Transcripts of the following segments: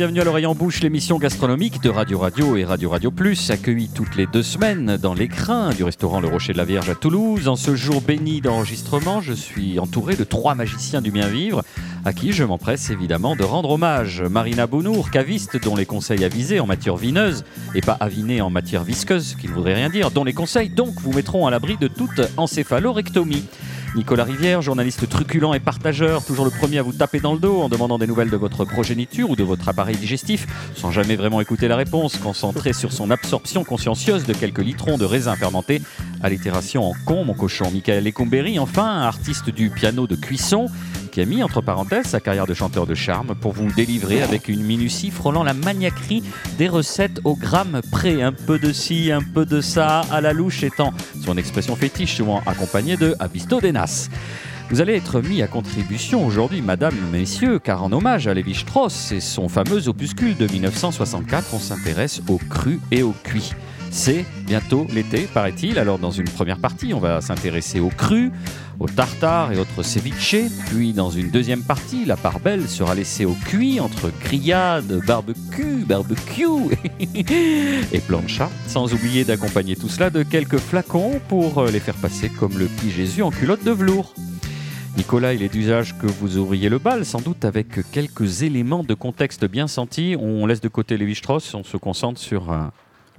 Bienvenue à l'oreille en bouche, l'émission gastronomique de Radio Radio et Radio Radio Plus, accueillie toutes les deux semaines dans l'écrin du restaurant Le Rocher de la Vierge à Toulouse. En ce jour béni d'enregistrement, je suis entouré de trois magiciens du bien vivre, à qui je m'empresse évidemment de rendre hommage. Marina Bounour, caviste dont les conseils avisés en matière vineuse et pas avinés en matière visqueuse, qui ne voudrait rien dire, dont les conseils donc vous mettront à l'abri de toute encéphalorectomie. Nicolas Rivière, journaliste truculent et partageur, toujours le premier à vous taper dans le dos en demandant des nouvelles de votre progéniture ou de votre appareil digestif, sans jamais vraiment écouter la réponse, concentré sur son absorption consciencieuse de quelques litrons de raisin fermenté, allitération en con, mon cochon. Michael Lecomberi, enfin, artiste du piano de cuisson, qui a mis entre parenthèses sa carrière de chanteur de charme pour vous délivrer avec une minutie frôlant la maniaquerie des recettes au gramme près. Un peu de ci, un peu de ça, à la louche étant son expression fétiche, souvent accompagnée de Abisto Denas. Vous allez être mis à contribution aujourd'hui, madame, messieurs, car en hommage à Lévi Strauss et son fameux opuscule de 1964, on s'intéresse au cru et au cuit. C'est bientôt l'été, paraît-il. Alors, dans une première partie, on va s'intéresser au cru, au tartare et autres ceviche. Puis, dans une deuxième partie, la part belle sera laissée au cuit entre grillade, barbecue, barbecue et plancha. Sans oublier d'accompagner tout cela de quelques flacons pour les faire passer comme le petit Jésus en culotte de velours. Nicolas, il est d'usage que vous ouvriez le bal, sans doute avec quelques éléments de contexte bien sentis. On laisse de côté Lévi-Strauss, on se concentre sur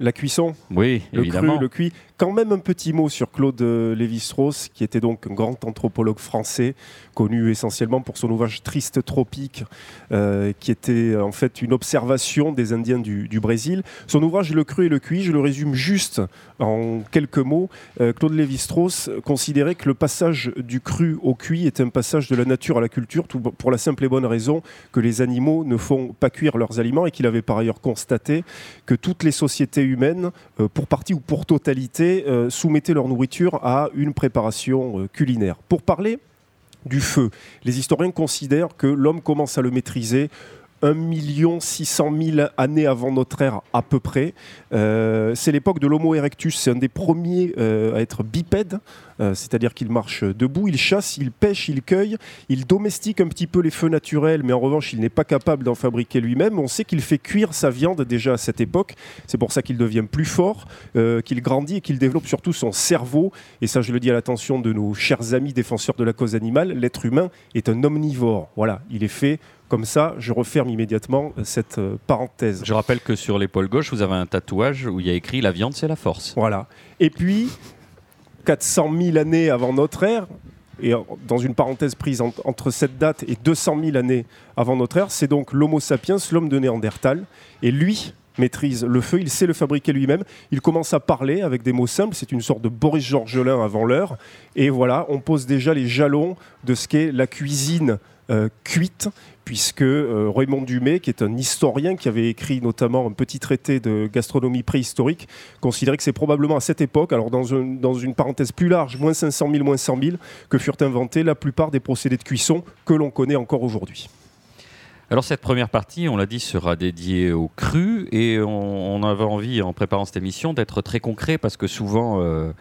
la cuisson, oui, le évidemment. cru, le cuit. Quand même un petit mot sur Claude euh, Lévi-Strauss, qui était donc un grand anthropologue français, connu essentiellement pour son ouvrage Triste Tropique, euh, qui était en fait une observation des Indiens du, du, Brésil. Son ouvrage Le cru et le cuit, je le résume juste en quelques mots. Euh, Claude Lévi-Strauss considérait que le passage du cru au cuit est un passage de la nature à la culture, tout pour la simple et bonne raison que les animaux ne font pas cuire leurs aliments et qu'il avait par ailleurs constaté que toutes les sociétés humaines, euh, pour partie ou pour totalité, euh, soumettaient leur nourriture à une préparation euh, culinaire. Pour parler du feu, les historiens considèrent que l'homme commence à le maîtriser 1 600 000 années avant notre ère à peu près. Euh, c'est l'époque de l'Homo erectus, c'est un des premiers euh, à être bipède, euh, c'est-à-dire qu'il marche debout, il chasse, il pêche, il cueille, il domestique un petit peu les feux naturels, mais en revanche il n'est pas capable d'en fabriquer lui-même. On sait qu'il fait cuire sa viande déjà à cette époque, c'est pour ça qu'il devient plus fort, qu'il grandit et qu'il développe surtout son cerveau, et ça je le dis à l'attention de nos chers amis défenseurs de la cause animale, l'être humain est un omnivore, voilà, il est fait comme ça, je referme immédiatement cette euh, parenthèse. Je rappelle que sur l'épaule gauche, vous avez un tatouage où il y a écrit La viande, c'est la force. Voilà. Et puis, 400 000 années avant notre ère, et dans une parenthèse prise entre cette date et 200 000 années avant notre ère, c'est donc l'Homo sapiens, l'homme de Néandertal. Et lui maîtrise le feu, il sait le fabriquer lui-même. Il commence à parler avec des mots simples, c'est une sorte de Boris Georgelin avant l'heure. Et voilà, on pose déjà les jalons de ce qu'est la cuisine euh, cuite puisque euh, Raymond Dumay, qui est un historien qui avait écrit notamment un petit traité de gastronomie préhistorique, considérait que c'est probablement à cette époque, alors dans, une parenthèse plus large, moins 500 000, moins 100 000, que furent inventés la plupart des procédés de cuisson que l'on connaît encore aujourd'hui. Alors cette première partie, on l'a dit, sera dédiée au cru et on, avait envie, en préparant cette émission, d'être très concret parce que souvent... Euh,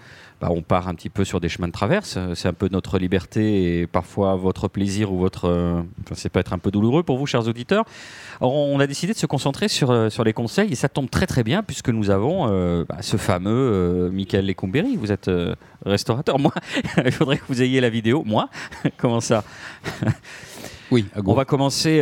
bah, on part un petit peu sur des chemins de traverse. C'est un peu notre liberté et parfois votre plaisir ou votre. Euh, c'est peut être un peu douloureux pour vous, chers auditeurs. Alors, on a décidé de se concentrer sur, euh, sur les conseils et ça tombe très très bien puisque nous avons euh, bah, ce fameux Michael Lecomberi. Vous êtes restaurateur. Moi, il faudrait que vous ayez la vidéo. Moi Comment ça? Oui, on va commencer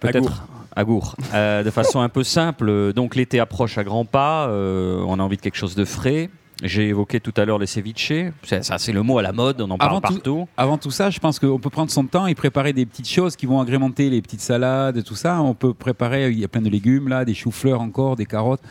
peut-être à Gour, de façon un peu simple. Donc l'été approche à grands pas, on a envie de quelque chose de frais. J'ai évoqué tout à l'heure les ceviches. Ça, c'est le mot à la mode, on en parle partout. avant tout ça, je pense qu'on peut prendre son temps et préparer des petites choses qui vont agrémenter les petites salades, tout ça. On peut préparer, il y a plein de légumes là, des choux-fleurs encore, des carottes.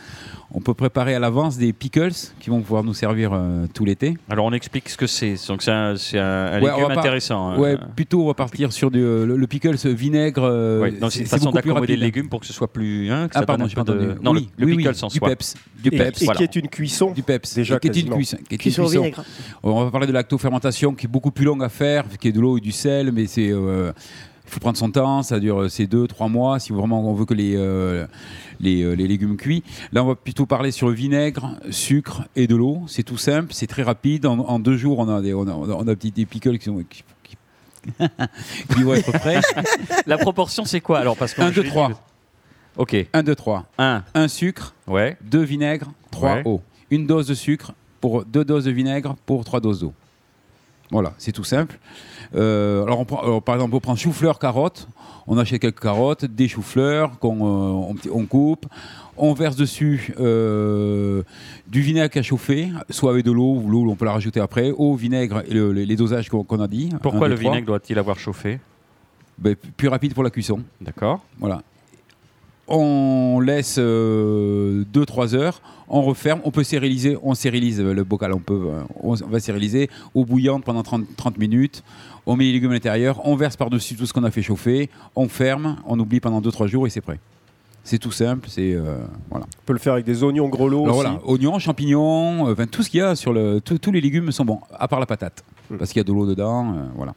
On peut préparer à l'avance des pickles qui vont pouvoir nous servir euh, tout l'été. Alors on explique ce que c'est. Donc c'est un, un légume intéressant. Hein. Ouais, plutôt on va partir sur du, euh, le, pickles vinaigre. Euh, donc c'est une façon d'accommoder le légume pour que ce soit plus. Hein, ah pardon, pas de... Non, oui, le, pickles en du Peps, du peps. Et, qui est une cuisson. Du peps. Déjà qui est une cuisson. Qui est une cuisson. On va parler de lactofermentation qui est beaucoup plus longue à faire, qui est de l'eau et du sel, mais c'est il faut prendre son temps, ça dure ces deux, trois mois si vraiment on veut que les, euh, les, légumes cuits. Là, on va plutôt parler sur le vinaigre, sucre et de l'eau. C'est tout simple, c'est très rapide. En, deux jours, on a des, on a, on a des, pickles qui sont. Qui, qui vont être prêts. La proportion, c'est quoi alors parce 1, 2, 3. Ok. 1, 2, 3. 1. 1 sucre. Ouais. 2 vinaigre. 3 Ouais. eau. Une dose de sucre pour 2 doses de vinaigre pour 3 doses d'eau. Voilà, c'est tout simple. Euh, alors, on prend- alors, par exemple, on prend chou-fleur, carottes. On achète quelques carottes, des choux-fleurs qu'on euh, on, on coupe. On verse dessus euh, du vinaigre à chauffer, soit avec de l'eau ou l'eau, on peut la rajouter après. Eau, vinaigre et le- les, dosages qu'on a dit. Pourquoi Un, le vinaigre doit-il avoir chauffé? Ben, Plus rapide pour la cuisson. D'accord. Voilà. On laisse 2-3 heures, on referme, on peut stériliser, on stérilise le bocal, on, peut, euh, on va stériliser eau bouillante pendant 30, 30 minutes, on met les légumes à l'intérieur, on verse par-dessus tout ce qu'on a fait chauffer, on ferme, on oublie pendant 2-3 jours et c'est prêt. C'est tout simple, c'est euh, voilà. On peut le faire avec des oignons aussi. voilà, oignons, champignons, euh, tout ce qu'il y a sur le, tous- tous les légumes sont bons, à part la patate, Hmm. parce qu'il y a de l'eau dedans, euh, voilà.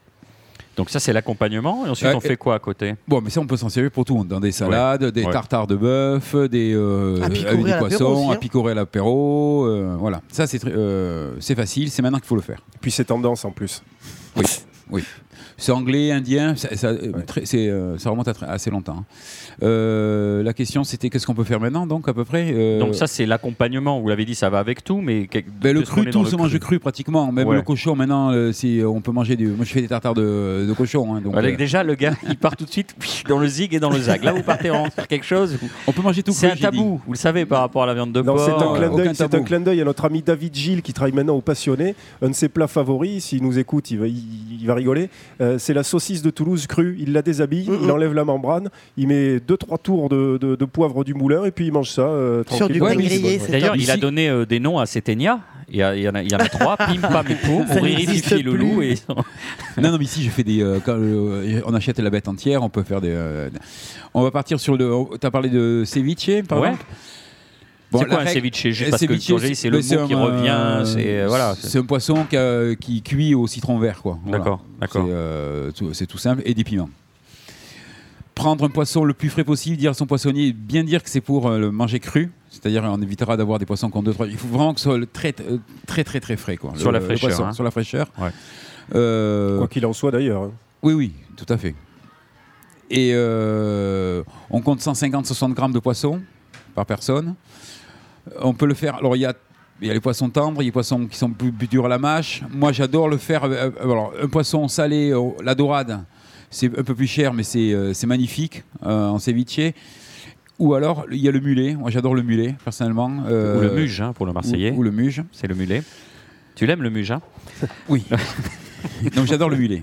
Donc ça c'est l'accompagnement et ensuite Ouais, on fait quoi à côté? Bon, mais ça, on peut s'en servir pour tout. Dans des salades, des Ouais. tartares de bœuf, des, euh, À picorer avec des poissons, à hein. picorer à l'apéro. euh, voilà. Ça, c'est très- euh, c'est facile. C'est maintenant qu'il faut le faire. Puis c'est tendance en plus. Oui. oui. C'est anglais, indien. Ça, ça, euh, très- euh, ça remonte à très- assez longtemps. hein. Euh, la question, c'était qu'est-ce qu'on peut faire maintenant, donc, à peu près Euh, Donc ça c'est l'accompagnement. Vous l'avez dit, ça va avec tout, mais ben, le cru, tout se mange cru pratiquement. Même Ouais. le cochon, maintenant, euh, c'est- on peut manger du. Moi, je fais des tartares de, de cochon. hein, donc, Avec euh, déjà le gars, il part tout de suite dans le zig et dans le zag. Là vous partez en faire quelque chose. on peut manger tout C'est un dit. tabou, vous le savez par rapport à la viande de Non, porc. c'est un, clin d'œil, clin à notre ami David Gilles qui travaille maintenant au Passionné. Un de ses plats favoris, s'il nous écoute, il va, il, il va rigoler. Euh, c'est la saucisse de Toulouse crue. Il la déshabille, il enlève la membrane, il met 2-3 tours de, de- de poivre du moulin et puis il mange ça. euh, Sur du Ouais, grillé, D'ailleurs, il a donné euh, des noms à ces ténias. Il y, a- il y en a, il y en a trois, pim, pam et poum, ridifier le loup. Et... Non, non, mais ici, je fais des. euh, quand euh, on achète la bête entière, on peut faire des. euh, on va partir sur le. Tu as parlé de ceviche, par Ouais. exemple? Bon, c'est quoi un règle- ceviche Juste un parce que c'est le mot qui revient. euh, C'est euh, voilà. C'est un poisson qui, cuit au citron vert, quoi. Voilà. D'accord, d'accord. C'est euh, tout, c'est tout simple et des piments. Prendre un poisson le plus frais possible, dire à son poissonnier, bien dire que c'est pour euh, le manger cru. C'est-à-dire, on évitera d'avoir des poissons qui ont deux, trois. Il faut vraiment que ce soit le très, euh, très, très, très frais, quoi. Sur Le- la fraîcheur, poisson, hein. Sur la fraîcheur. Ouais. Euh, Quoi qu'il en soit d'ailleurs. hein. oui, oui, tout à fait. Et euh, on compte 150-60 grammes de poisson par personne. On peut le faire. Alors, il y a, il y a les poissons tendres, il y a les poissons qui sont plus, plus durs à la mâche. Moi, j'adore le faire. euh, euh, alors, un poisson salé, euh, la dorade, c'est un peu plus cher, mais c'est euh, c'est magnifique euh, en ceviche. Ou alors, il y a le mulet. Moi, j'adore le mulet, personnellement. Euh, Ou le muge hein, pour le Marseillais. Ou, ou le muge. C'est le mulet. Tu l'aimes le muge hein? Oui. Donc, j'adore le mulet.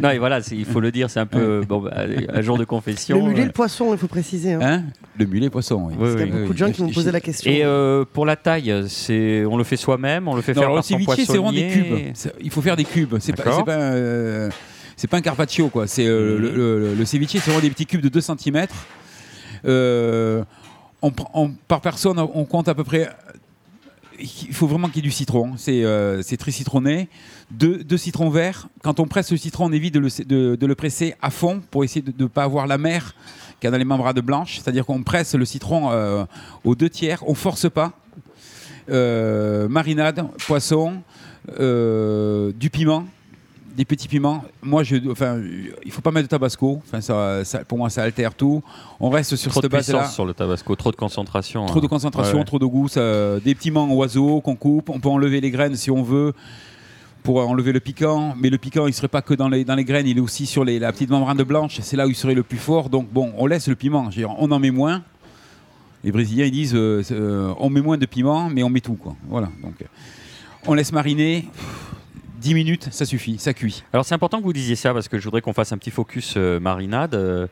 Non, et voilà, il faut le dire, c'est un peu bon, bah, un jour de confession. Le mulet, euh. le poisson, il faut préciser. hein. Hein? Le mulet poisson, oui. Oui, Parce qu'il y a oui. beaucoup de gens qui m'ont posé la question. Et euh, pour la taille, c'est on le fait soi-même, on le fait Non, faire alors, par le son ceviche, c'est vraiment des poissonnier. cubes. Il faut faire des cubes. C'est pas, euh, pas un carpaccio, quoi. C'est euh, Mhm. le, le- le ceviche, c'est vraiment des petits cubes de 2 cm. on, par personne, on compte à peu près. Il faut vraiment qu'il y ait du citron. C'est euh, très citronné. Deux, deux citrons verts. Quand on presse le citron, on évite de le, de- de le presser à fond pour essayer de ne pas avoir la mer qu'il y a dans les membranes blanches. C'est-à-dire qu'on presse le citron euh, aux deux tiers. On force pas. Euh, marinade, poisson, euh, du piment, des petits piments. Moi, je, enfin, il faut pas mettre de tabasco. Enfin, ça, ça- pour moi, ça altère tout. On reste sur Trop de cette base-là. puissance sur le tabasco, trop de concentration. Trop de hein. concentration, Ouais, ouais. trop de goût. ça- des petits piments oiseaux qu'on coupe. On peut enlever les graines si on veut pour enlever le piquant. Mais le piquant, il serait pas que dans les, dans les graines, il est aussi sur les, la petite membrane de blanche. C'est là où il serait le plus fort. Donc bon, on laisse le piment. Je veux dire, on en met moins. Les Brésiliens, ils disent, euh, euh, on met moins de piment, mais on met tout. Quoi. Voilà. Donc, euh, on laisse mariner. 10 minutes, ça suffit, ça cuit. Alors c'est important que vous disiez ça parce que je voudrais qu'on fasse un petit focus euh, marinade. Euh,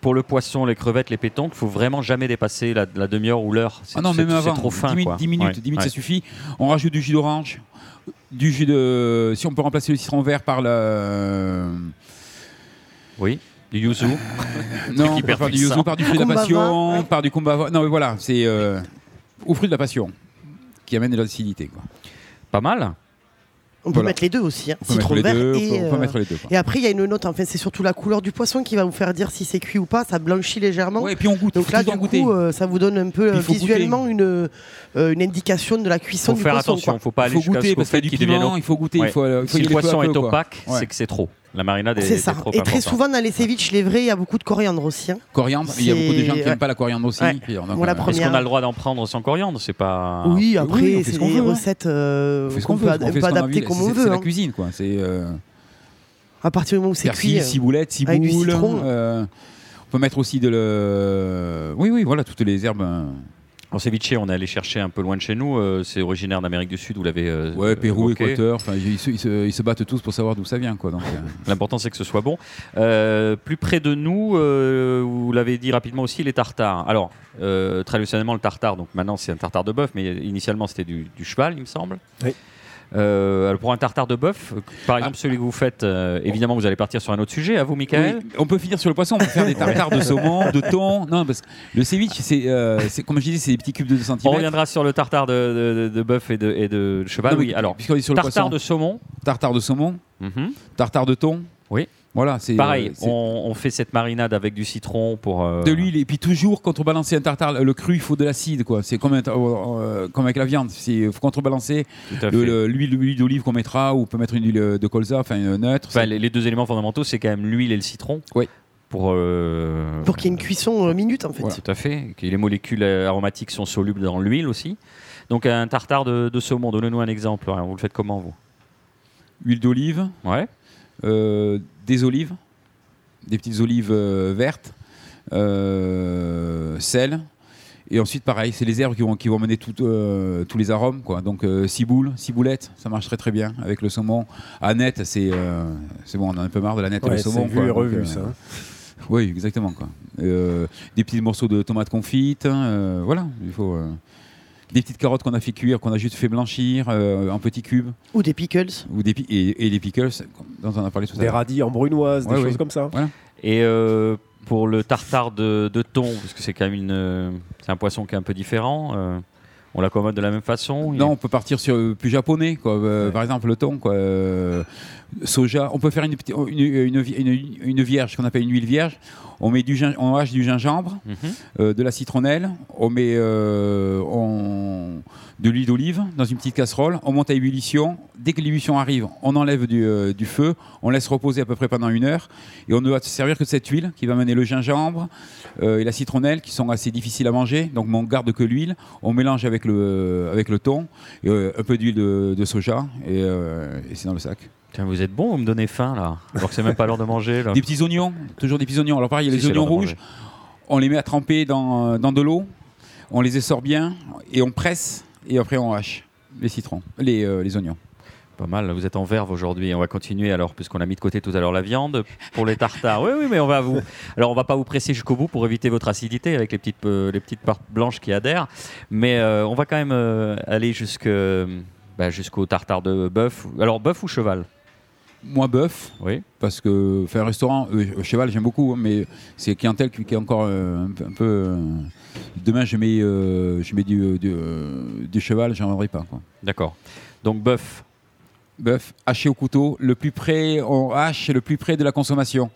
pour le poisson, les crevettes, les pétanques, il faut vraiment jamais dépasser la, la demi-heure ou l'heure. C'est- Ah non, même c'est avant. trop fin. 10, mi- quoi. 10 minutes, Ouais, 10 minutes ouais. ça suffit. On rajoute du jus d'orange, du jus de. Si on peut remplacer le citron vert par le. Oui, du yuzu. non, par du yuzu, par du fruit de la passion, ouais. par du kumbhava. Non, mais voilà, c'est euh, au fruit de la passion qui amène de l'acidité. quoi. Pas mal. On peut Voilà. mettre les deux aussi. hein. Citron vert deux. et, on peut- on peut euh, mettre les deux. quoi. et après, il y a une note. Enfin, c'est surtout la couleur du poisson qui va vous faire dire si c'est cuit ou pas. Ça blanchit légèrement. Ouais, et puis on goûte. Donc faut là, du coup, euh, ça vous donne un peu euh, faut visuellement une, euh, une indication de la cuisson faut du faire poisson. attention, quoi. faut pas Il aller faut jusqu'à goûter ce qu'il devienne il faut goûter. Ouais. Il faut, il faut Si le poisson est opaque, Ouais. c'est que c'est trop. La marinade est, C'est ça. trop Et très importante. souvent, dans les ceviches, les vrais, il y a beaucoup de coriandre aussi. hein. Coriandre, il y a beaucoup de gens qui C'est- n'aiment pas la coriandre aussi. Ouais. Est-ce qu'on a le droit d'en prendre sans coriandre? C'est pas. oui, oui, après, on fait ce c'est qu'on des veut, hein. recettes euh, ce qu'on qu'on peut, ad- peut ce adapter comme C'est- on C'est veut. la hein. cuisine, quoi. C'est euh, À partir du moment où c'est cuit. euh, ciboulette, ciboule. euh, on peut mettre aussi de le. Oui, oui, voilà, toutes les herbes. En ceviche, on est allé chercher un peu loin de chez nous. euh, c'est originaire d'Amérique du Sud, vous l'avez. euh, Ouais, Pérou, évoqué. Équateur. Enfin, ils, se- ils se, ils se battent tous pour savoir d'où ça vient, quoi. Donc, euh, L'important, c'est que ce soit bon. Euh, plus près de nous, euh, vous l'avez dit rapidement aussi, les tartares. Alors, euh, traditionnellement, le tartare, donc maintenant, c'est un tartare de bœuf, mais initialement, c'était du, du cheval, il me semble. Oui. Euh, pour un tartare de bœuf, par exemple celui que vous faites, euh, évidemment vous allez partir sur un autre sujet, à vous Michael oui, on peut finir sur le poisson, on peut faire des tartares de saumon, de thon. Non, parce que le ceviche, c'est, euh, comme je disais, c'est des petits cubes de 2 cm. On reviendra sur le tartare de, de- de- de bœuf et de, et de cheval. oui, alors sur le tartare poisson, de saumon. tartare de saumon, Mhm. tartare de thon. Oui. Voilà, c'est Pareil, euh, on, on fait cette marinade avec du citron pour. euh, de l'huile et puis toujours contrebalancer un tartare le cru il faut de l'acide quoi c'est comme, euh, comme avec la viande il faut contrebalancer l'huile d'olive qu'on mettra ou on peut mettre une huile de colza enfin une neutre Enfin, les, les deux éléments fondamentaux, c'est quand même l'huile et le citron. Oui. Pour. euh, Pour qu'il y ait une cuisson euh, minute, en fait. Voilà. Tout à fait. Que les molécules aromatiques sont solubles dans l'huile aussi. Donc un tartare de, de saumon, donnez-nous un exemple. Alors, Vous le faites comment vous? Huile d'olive Ouais. euh, des olives des petites olives euh, vertes euh, sel et ensuite pareil c'est les herbes qui vont, qui vont mener tout, euh, tous les arômes quoi donc euh, ciboule ciboulette ça marche très très bien avec le saumon aneth c'est euh, c'est bon on en a un peu marre de la nette et le saumon vu quoi. et revu, ça. hein. Oui, exactement. Quoi. Des petits morceaux de tomates confites, voilà, il faut. Euh, des petites carottes qu'on a fait cuire, qu'on a juste fait blanchir euh, en petits cubes, Ou des pickles. ou des pi- et, et des pickles dont on a parlé tout à Des l'heure. radis en brunoise, Ouais, des ouais. choses comme ça. Et euh, pour le tartare de, de thon, parce que c'est quand même une, euh, c'est un poisson qui est un peu différent. euh, on l'accommode de la même façon. il- Non, on peut partir sur euh, plus japonais, quoi. Euh, Ouais. Par exemple, le thon, quoi. Soja. On peut faire une, une, une, vierge, qu'on appelle une huile vierge. On met du on hache du gingembre, Mhm. euh, de la citronnelle, on met euh, on- de l'huile d'olive dans une petite casserole, on monte à ébullition. Dès que l'ébullition arrive, on enlève du, euh, du feu, on laisse reposer à peu près pendant une heure et on ne va se servir que de cette huile qui va mener le gingembre et la citronnelle qui sont assez difficiles à manger. Donc on garde que l'huile, on mélange avec le, avec le thon, et, un peu d'huile de, de soja et, et c'est dans le sac. Tiens, vous êtes bon, vous me donnez faim là. Alors que c'est même pas l'heure de manger. Là. Des petits oignons, toujours des petits oignons. Alors pareil, il y a Si, les oignons rouges, on les met à tremper dans, dans de l'eau, on les essore bien et on presse et après on hache les citrons, les, euh, les oignons. Pas mal, vous êtes en verve aujourd'hui. On va continuer alors, puisqu'on a mis de côté tout à l'heure la viande pour les tartares. Oui, oui, mais on va vous. Alors, on va pas vous presser jusqu'au bout pour éviter votre acidité avec les petites, euh, les petites parts blanches qui adhèrent. Mais euh, on va quand même euh, aller bah, jusqu'au tartare de bœuf. Alors, bœuf ou cheval? Moi bœuf, Oui. parce que faire un restaurant, euh, cheval j'aime beaucoup, hein, mais c'est clientèle qui, qui est encore euh, un peu... un peu, euh, demain je mets, euh, je mets du, du, euh, du cheval, j'en vendrai pas. quoi. D'accord. Donc, bœuf. Bœuf haché au couteau, le plus près, on hache le plus près de la consommation.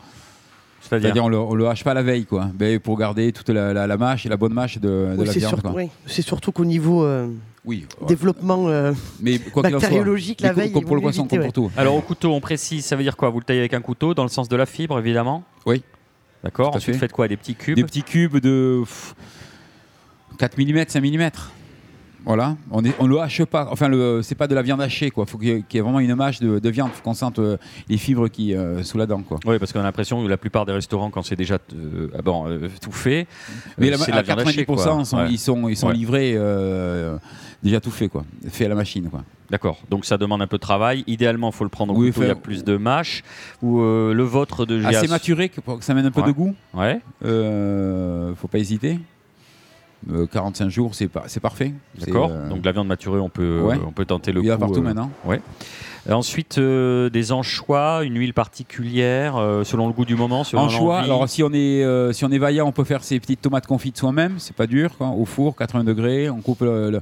C'est-à-dire C'est-à-dire on le, on le hache pas la veille, quoi. Ben, pour garder toute la, la- la mâche et la bonne mâche de, de Oui, la c'est viande. oui. C'est surtout qu'au niveau euh, Oui. développement euh, Mais quoi qu'il en soit, bactériologique, la veille, pour le poisson, pour tout. Alors, au couteau, on précise, ça veut dire quoi? Vous le taillez avec un couteau, dans le sens de la fibre, évidemment? Oui. D'accord. Ensuite, fait. faites quoi? Des petits cubes? Des petits cubes de pff, 4 mm, 5 mm. Voilà, on, on le hache pas. Enfin, c'est pas de la viande hachée, quoi. Faut qu'il y ait, qu'il y ait vraiment une mâche de, de viande. Faut qu'on sente euh, les fibres qui euh, sous la dent, quoi. Oui, parce qu'on a l'impression que la plupart des restaurants, quand c'est déjà euh, bon, euh, tout fait, Mais euh, la- c'est à la viande 90%, hachée, quoi. sont- Ouais. ils sont, ils sont Ouais. livrés déjà tout fait, quoi. Fait à la machine, quoi. D'accord. Donc ça demande un peu de travail. Idéalement, il faut le prendre au Oui, couteau. Il y a plus de mâche. Ou le vôtre de Assez maturé que- pour que ça mène un peu Ouais. de goût. Ouais. Faut pas hésiter. Euh, 45 jours, c'est pas, c'est parfait. D'accord. euh, Donc la viande maturée, on peut, Ouais. on peut tenter le il y a coup. partout euh, maintenant. Et Ensuite, euh, des anchois, une huile particulière, euh, selon le goût du moment, selon Anchois, alors si on est euh, si on est vaillant, on peut faire ses petites tomates confites soi-même, c'est pas dur, quoi, au four, 80 degrés, on coupe le- le-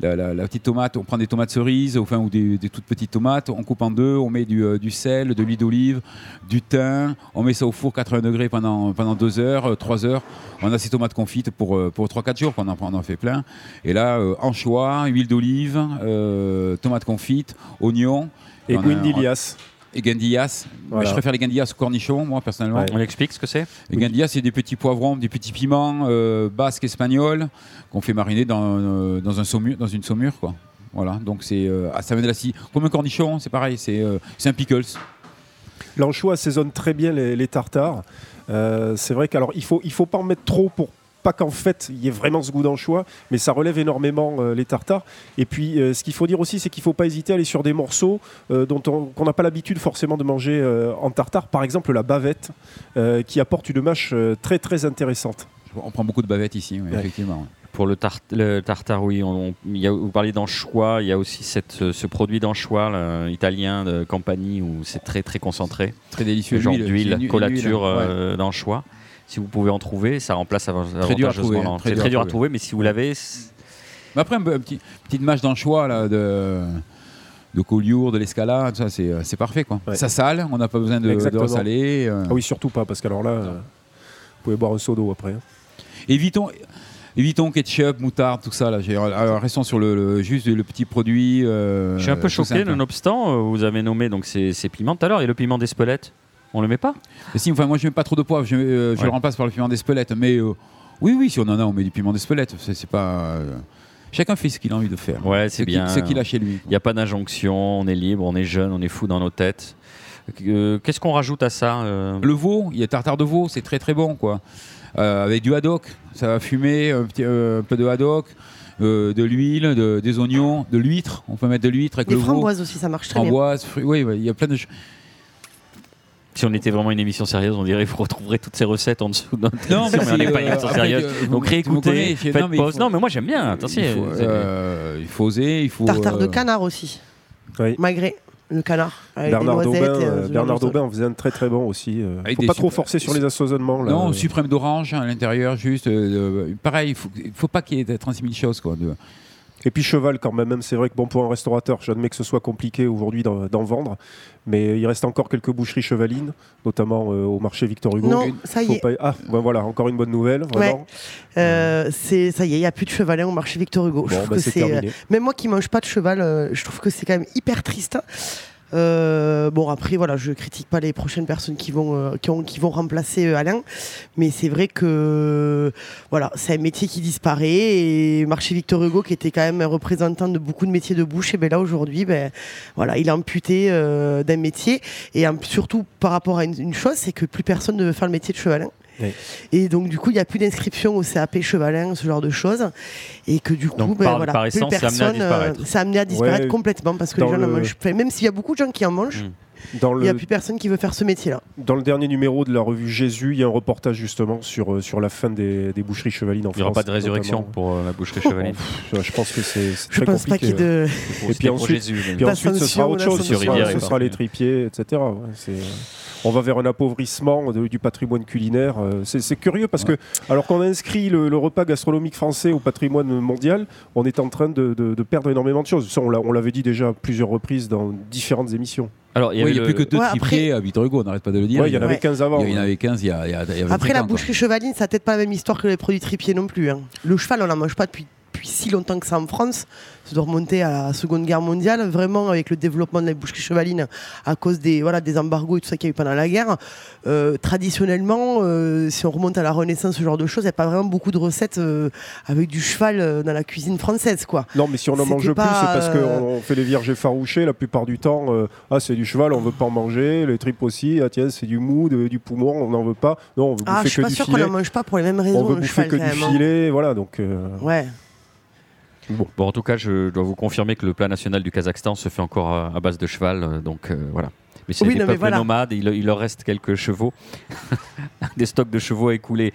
la, la- la petite tomate, on prend des tomates cerises, enfin ou des, des toutes petites tomates, on coupe en deux, on met du, du sel, de l'huile d'olive, du thym, on met ça au four 80 degrés pendant pendant deux heures, euh, trois heures, on a ces tomates confites pour pour trois quatre jours, on en, on en fait plein, et là euh, anchois, huile d'olive, euh, tomates confites, oignons. Et Guindilias. Et guindillas. Je préfère les guindillas au cornichon, moi, personnellement. On explique ce que c'est Les guindillas, c'est des petits poivrons, des petits piments euh, basques espagnols qu'on fait mariner dans, euh, dans, un saumure, dans une saumure, quoi. Voilà, donc c'est euh, ah, ça met de la scie. Comme un cornichon, c'est pareil, c'est un pickles. L'anchois assaisonne très bien les, les tartares. c'est vrai qu'alors il faut il faut pas en mettre trop pour pas qu'en fait il y ait vraiment ce goût d'anchois, mais ça relève énormément euh, les tartares. Et puis euh, ce qu'il faut dire aussi, c'est qu'il ne faut pas hésiter à aller sur des morceaux euh, dont on, qu'on n'a pas l'habitude forcément de manger en tartare. Par exemple la bavette, qui apporte une mâche très très intéressante. On prend beaucoup de bavettes ici, effectivement. Pour le, tartare, oui, on, y a, vous parlez d'anchois, il y a aussi cette, ce produit d'anchois italien de Campanie où c'est très très concentré. Très délicieux. Genre d'huile, collature d'anchois si vous pouvez en trouver, ça remplace très dur à trouver. C'est très dur à trouver, mais si vous l'avez. Mais après, un, petit, petite mâche d'anchois là, de, de Collioure, de l'escalade, ça c'est, c'est parfait. Quoi. Ça sale, on n'a pas besoin de, de ressaler. Euh. Ah oui, surtout pas, parce qu'alors là, euh, vous pouvez boire un seau d'eau après. Hein. Évitons. Évitons ketchup, moutarde, tout ça. Là. Alors, restons sur le, juste le petit produit. Euh, Je suis un peu choqué, nonobstant, vous avez nommé donc ces, ces piments tout à l'heure et le piment d'Espelette? On le met pas si, enfin, Moi, je mets pas trop de poivre. Je, euh, le remplace par le piment d'Espelette. Mais euh, oui, oui, si on en a, on met du piment d'Espelette. C'est pas. Euh, chacun fait ce qu'il a envie de faire. Ouais, c'est bien. Ce qu'il a chez lui. Il n'y a pas d'injonction. On est libre, on est jeune, on est fou dans nos têtes. Qu'est-ce qu'on rajoute à ça Le veau. Il y a tartare de veau. C'est très très bon, quoi. avec du haddock. Ça va fumer un, petit, peu de haddock. de l'huile, des oignons, de l'huître. On peut mettre de l'huître avec Des le veau. framboises aussi, ça marche très framboises, bien. Fruits, oui, il y a plein de si on était vraiment une émission sérieuse, on dirait que vous retrouverez toutes ces recettes en dessous de notre non, mais, on n'est pas une émission sérieuse. Donc réécoutez, faites non, pause. Non, mais moi j'aime bien. Attention, il, faut, euh, il faut oser. Il faut, Tartare de euh, canard aussi. Oui. Malgré le canard. Bernard Daubin, euh, Bernard Daubin en faisait un très très bon aussi. Il ne faut pas trop forcer sur les assaisonnements. Là. Non, suprême d'orange à l'intérieur, juste. pareil, il ne faut, faut, pas qu'il y ait 36 000 choses. Quoi, de, et puis cheval quand même, c'est vrai que bon pour un restaurateur, j'admets que ce soit compliqué aujourd'hui d'en vendre, mais il reste encore quelques boucheries chevalines, notamment euh, au marché Victor Hugo. Non, ça y est. Ah, ben voilà, encore une bonne nouvelle. Euh, c'est ça y est, il n'y a plus de chevalin au marché Victor Hugo. Bon, bah, c'est euh, même moi qui mange pas de cheval, je trouve que c'est quand même hyper triste. Euh, bon, après, voilà, je critique pas les prochaines personnes qui vont, euh, qui, ont, qui vont remplacer euh, Alain, mais c'est vrai que voilà, c'est un métier qui disparaît. Et Marché Victor Hugo, qui était quand même un représentant de beaucoup de métiers de bouche, et ben là aujourd'hui, ben voilà, il est amputé d'un métier. Et surtout par rapport à une, une chose, c'est que plus personne ne veut faire le métier de chevalin. Et donc, du coup, il n'y a plus d'inscription au CAP chevalin, ce genre de choses. Et que du coup, ben, voilà, plus personne, ça a amené à disparaître complètement parce que les gens n'en mangent. Même s'il y a beaucoup de gens qui en mangent. Il n'y a plus personne qui veut faire ce métier-là. Dans le dernier numéro de la revue Jésus, il y a un reportage justement sur, euh, sur la fin des, des boucheries chevalines en France. Il n'y aura pas de résurrection pour euh, la boucherie chevaline. je pense que c'est Je très pense pas qu'il y ait de. Et puis ensuite, puis ensuite ce sera autre chose. Ce sera, ce sera les tripiers, etc. c'est on va vers un appauvrissement du patrimoine culinaire. Euh, c'est curieux parce que, alors qu'on inscrit le, le, repas gastronomique français au patrimoine mondial, on est en train de, perdre énormément de choses. on l'avait dit déjà à plusieurs reprises dans différentes émissions. Alors, il n'y a plus que deux tripiers à Victor Hugo, on n'arrête pas de le dire. il y en avait 15 avant. Il y en avait 15 il y a, il y a Après, la boucherie chevaline, ça n'a peut-être pas la même histoire que les produits tripiers non plus. Hein. Le cheval, on n'en mange pas depuis depuis si longtemps que ça en France. Ça doit remonter à la Seconde Guerre mondiale, vraiment avec le développement de la boucherie chevaline à cause des, voilà, des embargos et tout ça qu'il y a eu pendant la guerre. Euh, traditionnellement, euh, si on remonte à la Renaissance, ce genre de choses, il n'y a pas vraiment beaucoup de recettes euh, avec du cheval dans la cuisine française. Quoi. Non, mais si on en mange plus, c'est parce qu'on fait les vierges effarouchées la plupart du temps. ah, c'est du cheval, on ne veut pas en manger. Les tripes aussi, ah tiens, c'est du mou, du poumon, on n'en veut pas. Non, on veut ah, bouffer je suis pas sûr qu'on n'en mange pas pour les mêmes raisons. On veut bouffer que du filet, voilà. Donc, ouais. Bon. en tout cas, je dois vous confirmer que le plat national du Kazakhstan se fait encore à, base de cheval, euh, donc euh, voilà. Mais c'est des peuples nomades, il, il, leur reste quelques chevaux, des stocks de chevaux à écouler.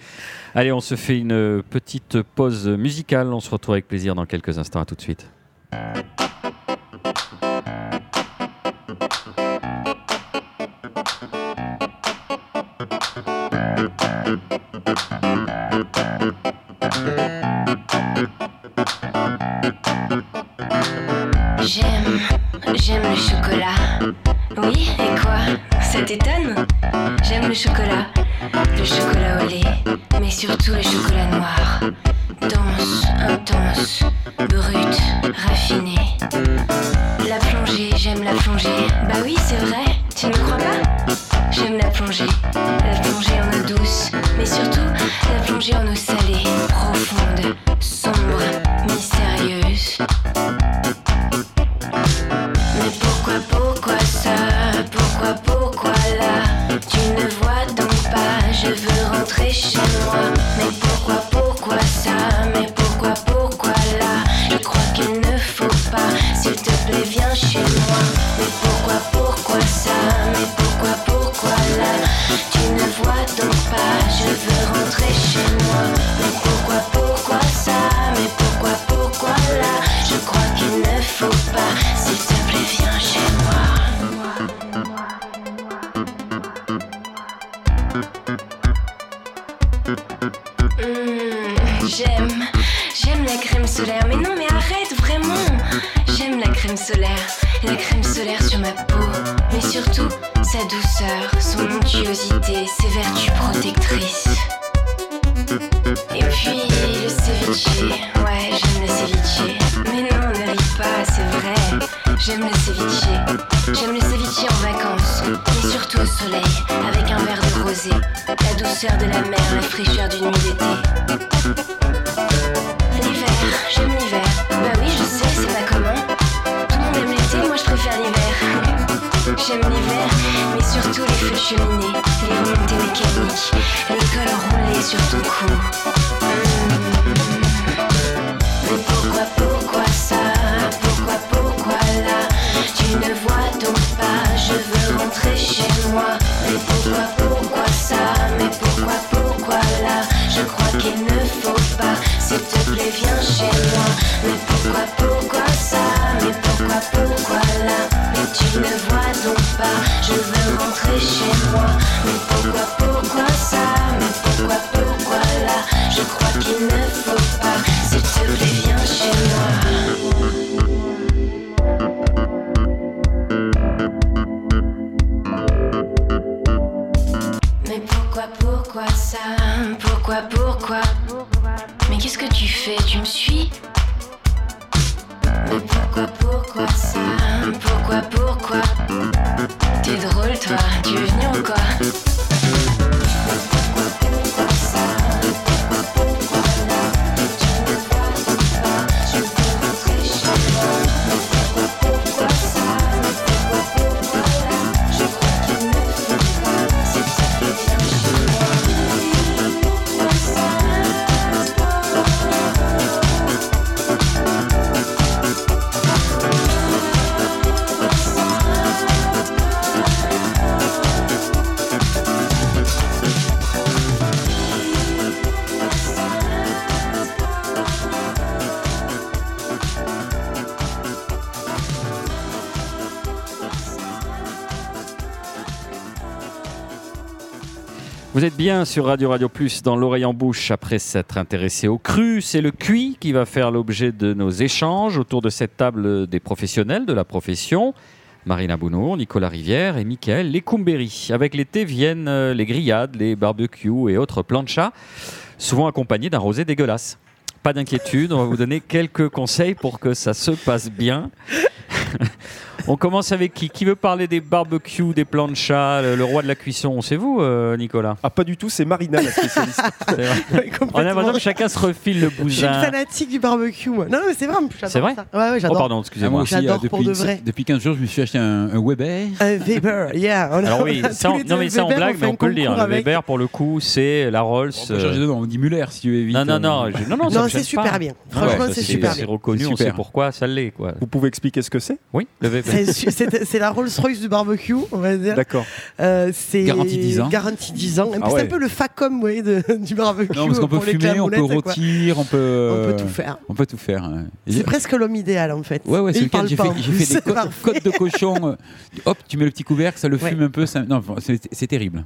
Allez, on se fait une petite pause musicale, on se retrouve avec plaisir dans quelques instants, à tout de suite. J'aime le ceviche. J'aime le ceviche en vacances. Et surtout au soleil, avec un verre de rosé. La douceur de la mer, la fraîcheur d'une nuit d'été. L'hiver, j'aime l'hiver. Bah oui, je sais, c'est pas commun. Tout le monde aime l'été, moi je préfère l'hiver. J'aime l'hiver, mais surtout les feux de cheminée, les remontées mécaniques, les cols roulés sur ton cou. Vous êtes bien sur Radio Radio Plus dans l'oreille en bouche après s'être intéressé au cru. C'est le cuit qui va faire l'objet de nos échanges autour de cette table des professionnels de la profession. Marina Bounour, Nicolas Rivière et Mickaël Lecumberi. Avec l'été viennent euh, les grillades, les barbecues et autres planchas, souvent accompagnés d'un rosé dégueulasse. Pas d'inquiétude, on va vous donner quelques conseils pour que ça se passe bien. On commence avec qui Qui veut parler des barbecues, des planchas, le, le roi de la cuisson C'est vous, euh, Nicolas Ah, pas du tout, c'est Marina la spécialiste. On a l'impression que chacun se refile le Je suis une bousin. fanatique du barbecue, moi. Non, non, mais c'est vrai, en C'est vrai ça. Ouais, ouais, Oh, j'adore. pardon, Ah, moi excusez-moi. aussi, J'adore euh, pour depuis, de vrai. depuis 15 jours, je me suis acheté un, un Weber. Un Weber, yeah. On a- Alors oui, on a ça, on- non mais ça on Weber, blague, mais on peut le dire. Le. Weber, pour le coup, c'est la Rolls. On nom, on dit Muller si tu veux vite. Non, non, euh, non, non, non, me c'est super bien. Franchement, c'est super C'est bien. reconnu, C'est on sait pourquoi ça l'est. Vous pouvez expliquer ce que c'est? Oui, le Weber. C'est la Rolls-Royce du barbecue, on va dire. D'accord. Euh, c'est Garantie 10 ans. Garantie 10 ans. Ah C'est ouais. un peu le Facom ouais, de- du barbecue. Non, parce qu'on peut fumer, on peut rôtir, on peut. On peut euh, tout faire. On peut tout faire. C'est presque l'homme idéal en fait. Ouais, ouais, c'est lequel parle j'ai pas, fait, des côtes, de cochon. euh, hop, tu mets le petit couvercle, ça le Ouais. fume un peu. ça- non, c'est terrible.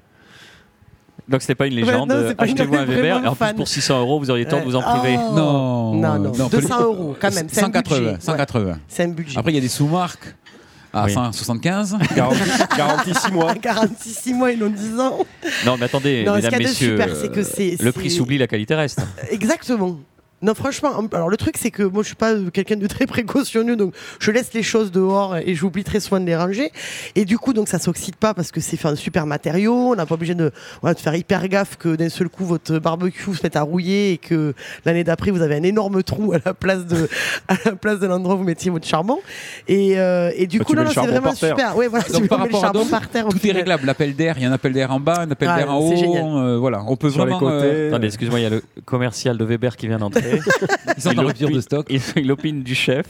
Donc c'était pas une légende. Ouais, non, c'est pas une- Achetez-vous un Weber. Et en plus, pour 600 euros, vous auriez tort de vous en priver. Oh. Non, Non, non, faut 200 les- euros quand même. C'est un 180. budget, ouais. 180. C'est un budget. Après, il y a des sous-marques à Oui. 175. Garantie, garantie 6 mois. Garantie 6 mois et non 10 ans. Non, mais attendez, Non, ce mesdames, de messieurs, super, le prix s'oublie, la qualité reste. Exactement. Non, franchement, alors le truc, c'est que moi, je suis pas quelqu'un de très précautionneux, donc je laisse les choses dehors et j'oublie très soin de les ranger. Et du coup, donc ça s'oxyde pas parce que c'est fait un super matériau. On n'a pas obligé de, de, faire hyper gaffe que d'un seul coup votre barbecue se mette à rouiller et que l'année d'après vous avez un énorme trou à la place de à la place de l'endroit où vous mettiez votre charbon. Et, euh, et du bah, coup, là, c'est vraiment super. Ouais, voilà, donc, par rapport le charbon par terre, tout est réglable. L'appel d'air, il y a un appel d'air en bas, un appel d'air en haut. Euh, voilà, on peut Sur vraiment. Les côtés. Euh... Attendez, excuse-moi, il y a le commercial de Weber qui vient d'entrer. Ils sont en rupture de stock. Il opine du chef.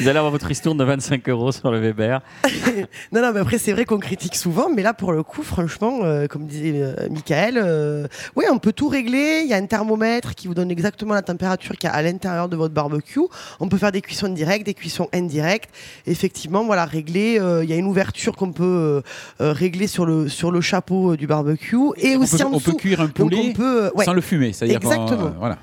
Vous allez avoir votre ristourne de 25 euros sur le Weber. non, non, mais après, c'est vrai qu'on critique souvent, mais là, pour le coup, franchement, euh, comme disait euh, Michael, euh, oui, on peut tout régler. Il y a un thermomètre qui vous donne exactement la température qu'il y a à l'intérieur de votre barbecue. On peut faire des cuissons directes, des cuissons indirectes. Effectivement, voilà, régler. euh, Il y a une ouverture qu'on peut euh, régler sur le, sur le chapeau du barbecue. Et on aussi peut, en on dessous. peut cuire un Donc, poulet on peut, ouais. sans le fumer. Exactement. euh, voilà.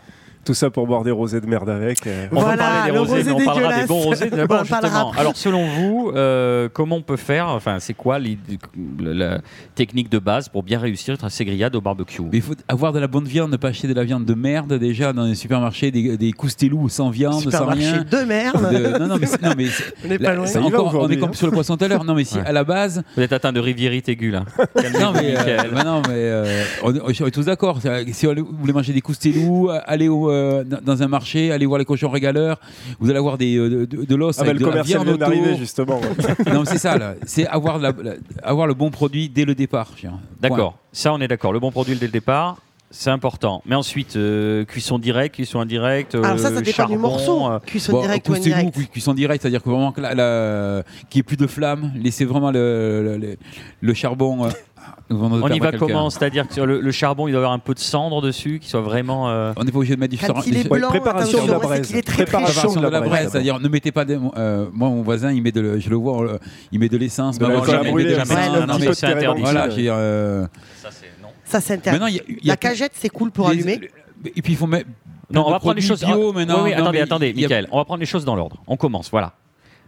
Tout ça pour boire des rosés de merde avec. euh. On va Voilà, parler des rosés, mais on parlera des bons rosés d'abord justement. Alors selon vous, euh, comment on peut faire Enfin, c'est quoi la technique de base pour bien réussir ces grillades au barbecue? Mais il faut avoir de la bonne viande, ne pas acheter de la viande de merde déjà dans les supermarchés, des, des coustelous sans viande, sans Supermarché rien. de merde. De- non, non, mais, c'est- non, mais On n'est là, pas loin. va encore- on est comme hein. sur le poisson tout à l'heure. Non, mais si Ouais. à la base, Vous êtes atteint de riviérite aiguë là. non mais, euh, bah non, mais euh, on, est- on est tous d'accord. Si vous voulez manger des coustelous, allez au, euh, dans un marché, allez voir les cochons régaleurs. Vous allez avoir des, euh, de, de l'os Ah, bah, avec le de la commercial viande vient auto. d'arriver, justement. ouais. Non, c'est ça. là. C'est avoir, la- la- avoir le bon produit dès le départ. je. D'accord, ça on est d'accord. Le bon produit dès le départ, c'est important. Mais ensuite, euh, cuisson directe, cuisson indirecte. Alors ça, euh, ça dépend charbon, du morceau. euh, Cuisson Bon, direct ou coustelou, indirect. cu- cuisson direct, c'est-à-dire que vraiment que la- la- qu'il n'y ait plus de flamme, laissez vraiment le, le, le- le charbon. euh, On y va comment? C'est-à-dire que sur le, le charbon, il doit y avoir un peu de cendre dessus, qui soit vraiment. euh, On n'est pas obligé de mettre du Quand il est blanc, préparation de la c'est braise. qu'il est très très Préparation chaud. de la la braise, braise, c'est-à-dire ne mettez pas. Des, euh, moi, mon voisin, il met de, je le vois, euh, il met de l'essence. Voilà, Ouais. Ça, c'est non. Ça s'interdit. maintenant, il y a- il y a La cagette, c'est cool pour les- allumer. Et puis il faut mettre. Non, on va prendre les choses. bio maintenant. oui, oui, Non, attendez, mais attendez, il y a- Michael, on va prendre les choses dans l'ordre. On commence, voilà.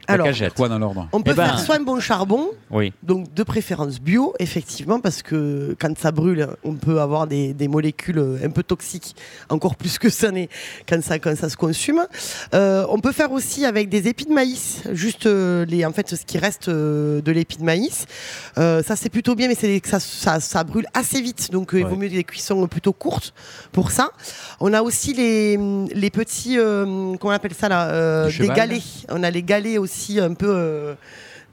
Alors, cagette. Quoi dans l'ordre on peut Eh ben- faire soit un bon charbon, Oui. donc de préférence bio, effectivement, parce que quand ça brûle, on peut avoir des, des molécules un peu toxiques, encore plus que ça n'est quand ça, quand ça se consume. Euh, on peut faire aussi avec des épis de maïs, juste euh, les, en fait, ce qui reste euh, de l'épi de maïs. Euh, ça, c'est plutôt bien, mais c'est ça, ça, ça brûle assez vite, donc il vaut mieux des cuissons plutôt courtes pour ça. On a aussi les, les petits, euh, comment on appelle ça là, euh, des galets. On a les galets aussi un peu.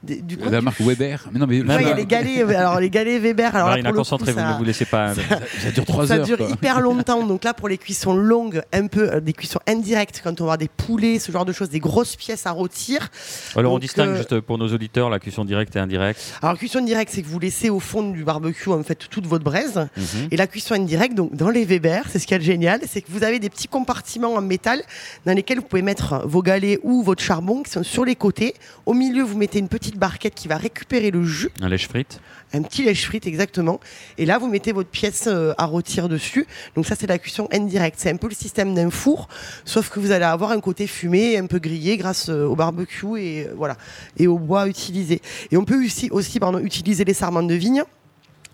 Des- du coup, La marque Weber. Mais non, mais Ouais, il y a les galets, euh, alors les galets Weber. Alors là, Marina, pour le coup, concentrez-vous, ça- ne vous laissez pas. ça dure 3 ça heures. dure quoi. hyper longtemps. Donc là, pour les cuissons longues, un peu euh, des cuissons indirectes, quand on va avoir des poulets, ce genre de choses, des grosses pièces à rôtir. Alors on distingue euh, juste pour nos auditeurs la cuisson directe et indirecte. Alors cuisson directe, c'est que vous laissez au fond du barbecue en fait toute votre braise. Mhm. Et la cuisson indirecte, donc dans les Weber, c'est ce qui est génial, c'est que vous avez des petits compartiments en métal dans lesquels vous pouvez mettre vos galets ou votre charbon qui sont sur les côtés. Au milieu, vous mettez une petite barquette qui va récupérer le jus, Un lèche frite. un petit lèche frite exactement. Et là, vous mettez votre pièce euh, à rôtir dessus. Donc ça, c'est la cuisson indirecte. C'est un peu le système d'un four, sauf que vous allez avoir un côté fumé, un peu grillé grâce euh, au barbecue et euh, voilà et au bois utilisé. Et on peut aussi, aussi pardon, utiliser les sarments de vigne.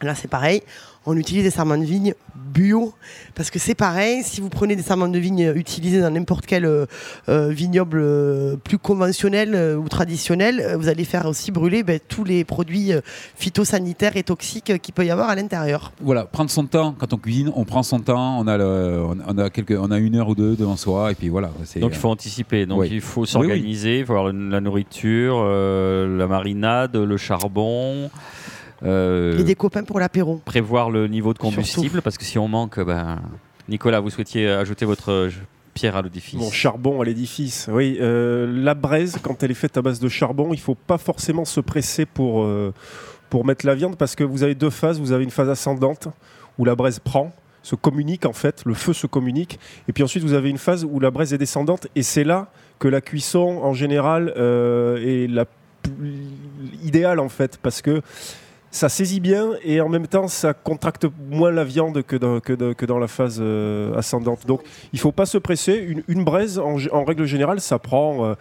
Là, c'est pareil. On utilise des sarments de vigne bio parce que c'est pareil. Si vous prenez des sarments de vigne utilisés dans n'importe quel euh, euh, vignoble euh, plus conventionnel euh, ou traditionnel, vous allez faire aussi brûler ben, tous les produits phytosanitaires et toxiques qu'il peut y avoir à l'intérieur. Voilà, prendre son temps quand on cuisine, on prend son temps, on a, le, on a, quelques, on a une heure ou deux devant soi, et puis voilà. c'est- Donc il faut anticiper. Donc oui. il faut s'organiser. Il faut avoir la nourriture, euh, la marinade, le charbon. Euh, Et des copains pour l'apéro. prévoir le niveau de combustible parce que si on manque, ben, Nicolas, vous souhaitiez ajouter votre euh, pierre à l'édifice. Mon charbon à l'édifice. Oui, euh, la braise, quand elle est faite à base de charbon, il faut pas forcément se presser pour, euh, pour mettre la viande parce que vous avez deux phases. Vous avez une phase ascendante où la braise prend, se communique en fait, le feu se communique. Et puis ensuite, vous avez une phase où la braise est descendante et c'est là que la cuisson en général euh, est la plus idéale en fait parce que ça saisit bien et en même temps ça contracte moins la viande que dans, que dans- la phase euh, ascendante. Donc il faut pas se presser. Une, braise, en règle générale, ça prend euh,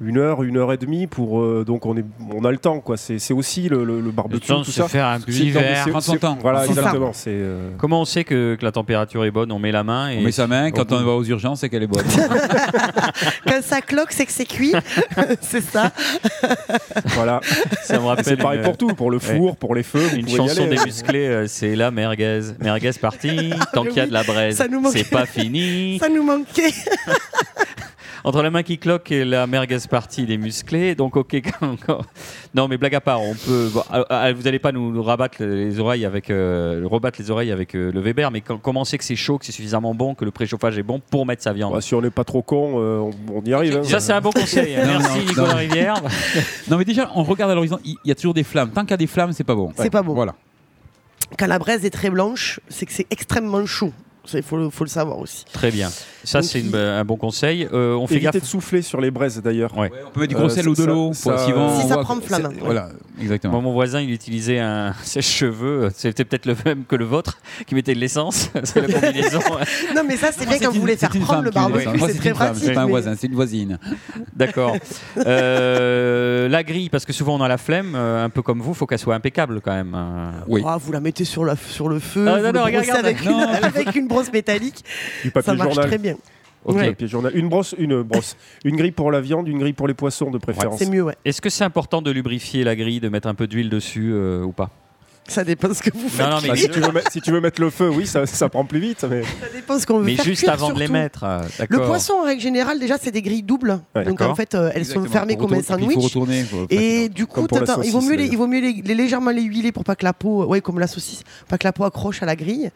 une heure, une heure et demie pour euh, donc on est on a le temps quoi. C'est aussi le, le, barbecue tout ça. faire un hiver. Prendre son temps. Voilà exactement. Euh... Comment on sait que, que, la température est bonne? On met la main et on met sa main quand on va aux urgences c'est qu'elle est bonne. quand ça cloque c'est que c'est cuit. c'est ça. voilà. Ça me rappelle. C'est pareil pour tout, pour le four, pour les feux. Une chanson des musclés, euh, c'est la merguez. Merguez partie. Tant qu'il y a de la braise, c'est pas fini. Ça nous manquait entre la main qui cloque et la merguez partie des musclés. Donc, ok, non, mais blague à part, on peut. Ah, ah, vous n'allez pas nous, rabattre les oreilles avec, euh, rebattre les oreilles avec euh, le Weber, mais comment on sait que c'est chaud, que c'est suffisamment bon, que le préchauffage est bon pour mettre sa viande? Bah, Si on n'est pas trop con, euh, on, y arrive. Hein. Ça, c'est un bon conseil. Merci, Nicolas Rivière. non, mais déjà, on regarde à l'horizon, il y a toujours des flammes. Tant qu'il y a des flammes, c'est pas bon. C'est pas bon. Voilà. Quand la braise est très blanche, c'est que c'est extrêmement chaud. Il faut, le savoir aussi. Très bien. Ça, c'est un bon conseil. Euh, on fait Éviter de souffler sur les braises d'ailleurs. on peut mettre du gros euh, sel ou de l'eau. Si ça prend flamme. Voilà, exactement. mon voisin, il utilisait un sèche-cheveux. C'était peut-être le même que le vôtre, qui mettait de l'essence. c'est la combinaison. non, mais ça, c'est bien quand vous voulez faire prendre le barbecue. C'est très pratique. C'est pas un voisin, c'est une voisine. D'accord. Euh, la grille, parce que souvent on a la flemme, un peu comme vous, il faut qu'elle soit impeccable quand même. Oui. Ah, vous la mettez sur le feu. Ah, non, non, regarde, avec, une, métallique. ça marche très bien. Une brosse, une brosse, une grille pour la viande, une grille pour les poissons de préférence. c'est mieux, ouais. Est-ce que c'est important de lubrifier la grille, de mettre un peu d'huile dessus euh, ou pas? Ça dépend ce que vous faites. Bah, si, tu veux mettre, le feu, oui, ça, ça prend plus vite. Mais... Ça dépend ce qu'on veut mais juste avant de les mettre. Euh, le poisson, en règle générale, déjà, c'est des grilles doubles. donc en fait, euh, elles sont fermées comme un sandwich. Il faut retourner. et du coup, il vaut mieux, les, il vaut mieux les, légèrement les huiler pour pas que la peau, ouais, comme la saucisse, pas que la peau accroche à la grille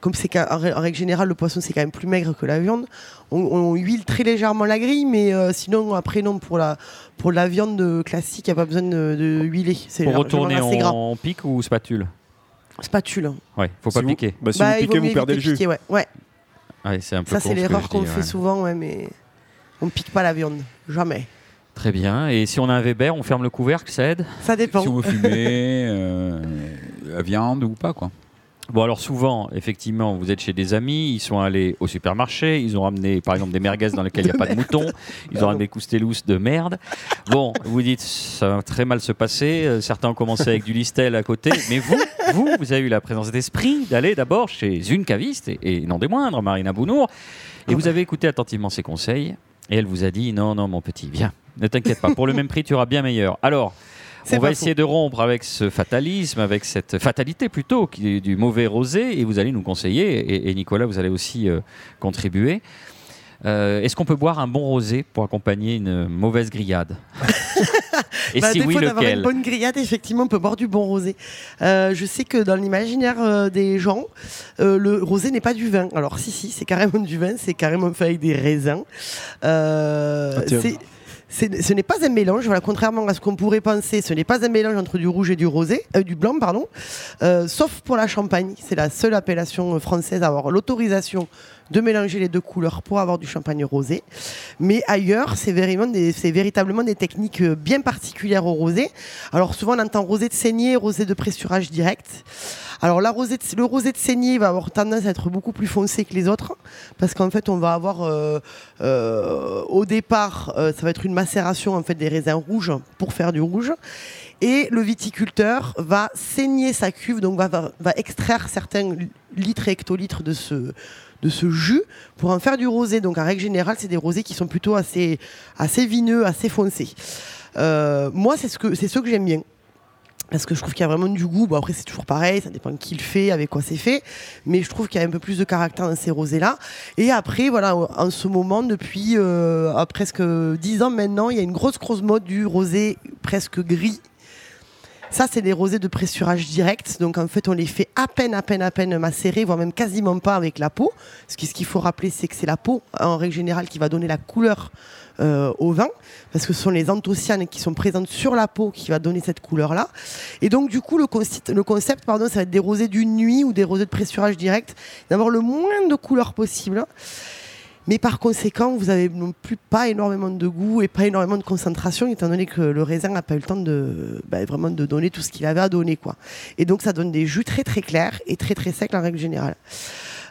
comme c'est en règle générale le poisson c'est quand même plus maigre que la viande, on, huile très légèrement la grille, mais euh, sinon après non pour la pour la viande classique, il n'y a pas besoin de, huiler. Pour retourner en, pique ou spatule Spatule. Ouais, faut pas piquer. Bah, si vous bah, piquez, vous perdez le jus. ouais. ouais. c'est un peu Ça c'est l'erreur qu'on fait souvent, ouais, mais on pique pas la viande, jamais. Très bien. Et si on a un Weber, on ferme le couvercle, ça aide? Ça dépend. Si on veut fumer euh, la viande ou pas, quoi. Bon, alors souvent, effectivement, vous êtes chez des amis, ils sont allés au supermarché, ils ont ramené par exemple des merguez dans lesquelles il n'y a pas de mouton, ils ont ramené des coustelous de merde. Bon, vous dites, ça va très mal se passer, euh, certains ont commencé avec du listel à côté, mais vous, vous, vous avez eu la présence d'esprit d'aller d'abord chez une caviste, et, non des moindres, Marina Bounour, et vous avez écouté attentivement ses conseils, et elle vous a dit, non, non, mon petit, viens, ne t'inquiète pas, pour le même prix, tu auras bien meilleur. Alors, on va essayer de rompre avec ce fatalisme, avec cette fatalité plutôt, qui est du mauvais rosé, et vous allez nous conseiller, et, Nicolas, vous allez aussi euh, contribuer. Euh, est-ce qu'on peut boire un bon rosé pour accompagner une mauvaise grillade Et bah, si oui, lequel une bonne grillade, effectivement, on peut boire du bon rosé. Euh, je sais que dans l'imaginaire des gens, le rosé n'est pas du vin. Alors si, si, c'est carrément du vin, c'est carrément fait avec des raisins. Ah, ce n'est pas un mélange, voilà, contrairement à ce qu'on pourrait penser, ce n'est pas un mélange entre du rouge et du rosé, euh, du blanc, pardon, euh, sauf pour la champagne. C'est la seule appellation française à avoir l'autorisation de mélanger les deux couleurs pour avoir du champagne rosé. Mais ailleurs, c'est véritablement des techniques euh, bien particulières au rosé. Alors souvent, on entend rosé de saignée, rosé de pressurage direct. Alors le rosé de saignée va avoir tendance à être beaucoup plus foncé que les autres parce qu'en fait on va avoir euh, euh, au départ ça va être une macération en fait des raisins rouges pour faire du rouge et le viticulteur va saigner sa cuve donc va, va extraire certains litres et hectolitres de ce de ce jus pour en faire du rosé. Donc en règle générale, c'est des rosés qui sont plutôt assez, assez vineux, assez foncés. Euh, moi, c'est ce que, c'est ce que j'aime bien. Parce que je trouve qu'il y a vraiment du goût. Bon, après, c'est toujours pareil, ça dépend de qui le fait, avec quoi c'est fait. Mais je trouve qu'il y a un peu plus de caractère dans ces rosés-là. Et après, voilà, en ce moment, depuis euh, presque 10 ans maintenant, il y a une grosse, grosse mode du rosé presque gris ça, c'est des rosés de pressurage direct. Donc, en fait, on les fait à peine, à peine, à peine macérer, voire même quasiment pas avec la peau. Ce qu'il faut rappeler, c'est que c'est la peau, en règle générale, qui va donner la couleur euh, au vin, parce que ce sont les anthocyanes qui sont présentes sur la peau qui va donner cette couleur-là. Et donc, du coup, le, concept, pardon, ça va être des rosés d'une nuit ou des rosés de pressurage direct, d'avoir le moins de couleurs possible. Mais par conséquent, vous n'avez non plus pas énormément de goût et pas énormément de concentration, étant donné que le raisin n'a pas eu le temps de bah, vraiment de donner tout ce qu'il avait à donner, quoi. Et donc ça donne des jus très très clairs et très très secs en règle générale.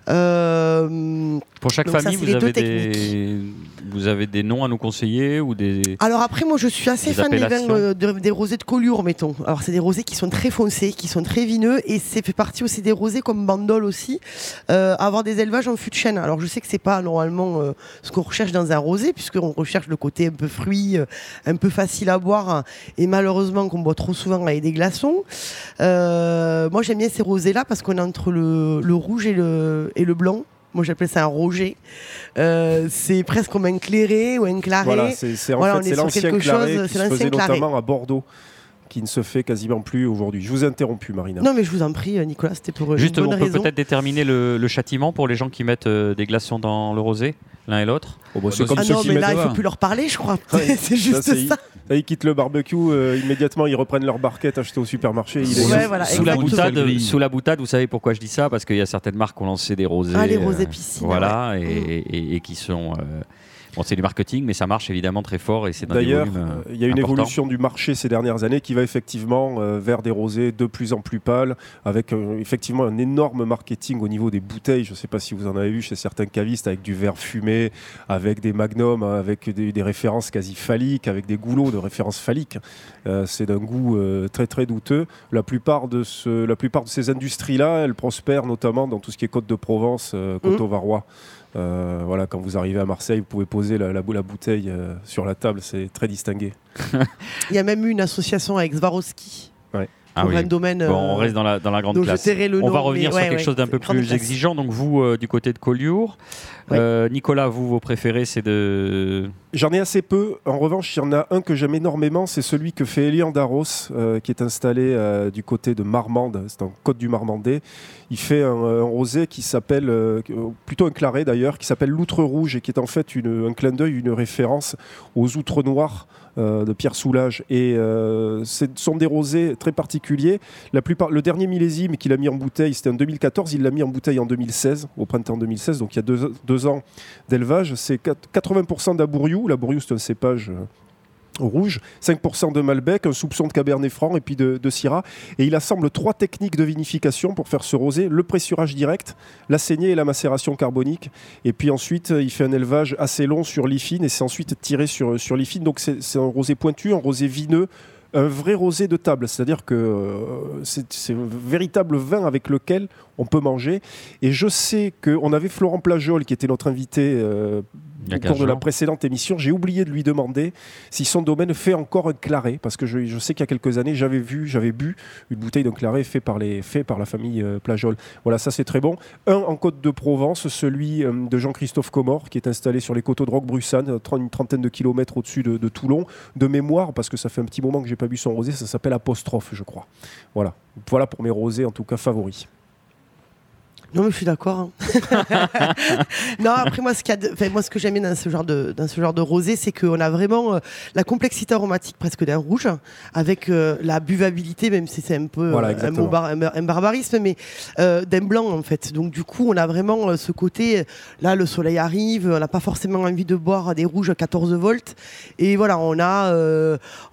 Pour chaque famille, vous, avez des... vous avez des noms à nous conseiller ou des. Alors après, moi, je suis assez fan des, vins, des rosés de Collioure, mettons. Alors c'est des rosés qui sont très foncés, qui sont très vineux, et c'est fait partie aussi des rosés comme Bandol aussi, avoir des élevages en fût de chêne. Alors je sais que c'est pas normalement ce qu'on recherche dans un rosé, puisqu'on recherche le côté un peu fruit, un peu facile à boire, et malheureusement qu'on boit trop souvent avec des glaçons. moi, j'aime bien ces rosés-là parce qu'on est entre le, le rouge et le, et le blanc. Moi, j'appelle ça un roger. Euh, c'est presque comme un clairé ou un claré. Voilà, c'est en fait, l'ancien claré qui se faisait notamment à Bordeaux qui ne se fait quasiment plus aujourd'hui. Je vous ai interrompu, Marina. Non, mais je vous en prie, Nicolas, c'était pour Juste, une bonne on peut peut-être déterminer le, châtiment pour les gens qui mettent euh, des glaçons dans le rosé, l'un et l'autre. Oh, bah, ah non, mais là, il ne faut plus leur parler, je crois. c'est juste ça. ils quittent le barbecue, euh, immédiatement, ils reprennent leur barquette achetée au supermarché. sous, la boutade, sous la boutade, vous savez pourquoi je dis ça? Parce qu'il y a certaines marques qui ont lancé des rosés. Ah, les rosés piscines. Voilà, et, qui sont. Bon, c'est du marketing, mais ça marche évidemment très fort et c'est D'ailleurs, euh, il y a une évolution du marché ces dernières années qui va effectivement euh, vers des rosés de plus en plus pâles, avec euh, effectivement un énorme marketing au niveau des bouteilles. Je ne sais pas si vous en avez vu chez certains cavistes avec du verre fumé, avec des magnums, avec des, références quasi phalliques, avec des goulots de références phalliques. c'est d'un goût très très douteux. La plupart de, ce, la plupart de ces industries-là, elles prospèrent notamment dans tout ce qui est Côte de Provence, Côte varois euh, voilà, quand vous arrivez à Marseille, vous pouvez poser la, la, bouteille euh, sur la table, c'est très distingué. Il y a même eu une association avec Swarovski. Ah un domaine, on reste dans la, dans la grande classe. on va revenir sur quelque chose d'un peu plus exigeant. Donc vous, euh, du côté de Collioure, Nicolas, vous, vos préférés, c'est de... J'en ai assez peu. En revanche, il y en a un que j'aime énormément, c'est celui que fait Elian Darros, qui est installé du côté de Marmande, c'est en Côte du Marmandais. Il fait un, rosé qui s'appelle, plutôt un claret d'ailleurs, qui s'appelle l'outre rouge et qui est en fait une, un clin d'œil, une référence aux outres noirs euh, de Pierre Soulages. Et euh, ce sont des rosés très particuliers. La plupart, le dernier millésime qu'il a mis en bouteille, c'était en 2014. Il l'a mis en bouteille en 2016, au printemps 2016, donc il y a deux, ans d'élevage. C'est 80% d'Abouriou. L'Abouriou, c'est un cépage euh, rouge, 5% de Malbec, un soupçon de Cabernet Franc et puis de, Syrah. Et il assemble trois techniques de vinification pour faire ce rosé le pressurage direct, la saignée et la macération carbonique. Et puis ensuite, il fait un élevage assez long sur l'ifine et c'est ensuite tiré sur, sur l'ifine. Donc c'est un rosé pointu, un rosé vineux un vrai rosé de table, c'est-à-dire que euh, c'est un véritable vin avec lequel on peut manger. Et je sais qu'on avait Florent Plageol qui était notre invité euh, au cours de la précédente émission. J'ai oublié de lui demander si son domaine fait encore un claret, parce que je, sais qu'il y a quelques années, j'avais vu, j'avais bu une bouteille d'un claret fait par, les, fait par la famille euh, Plageol. Voilà, ça c'est très bon. Un en Côte de Provence, celui de Jean-Christophe Comor, qui est installé sur les coteaux de Roquebrussan, une trentaine de kilomètres au-dessus de, de Toulon, de mémoire, parce que ça fait un petit moment que j'ai pas bu son rosé, ça s'appelle Apostrophe, je crois. Voilà. Voilà pour mes rosés, en tout cas favoris. Non, mais je suis d'accord. Hein. non, après moi, ce, a moi, ce que j'aime dans ce genre de, dans ce genre de rosé, c'est qu'on a vraiment euh, la complexité aromatique presque d'un rouge, avec euh, la buvabilité, même si c'est un peu euh, un, barbarisme, mais d'un blanc en fait. Donc du coup, on a vraiment ce côté. Là, le soleil arrive, on n'a pas forcément envie de boire des rouges à 14 volts, et voilà, on a,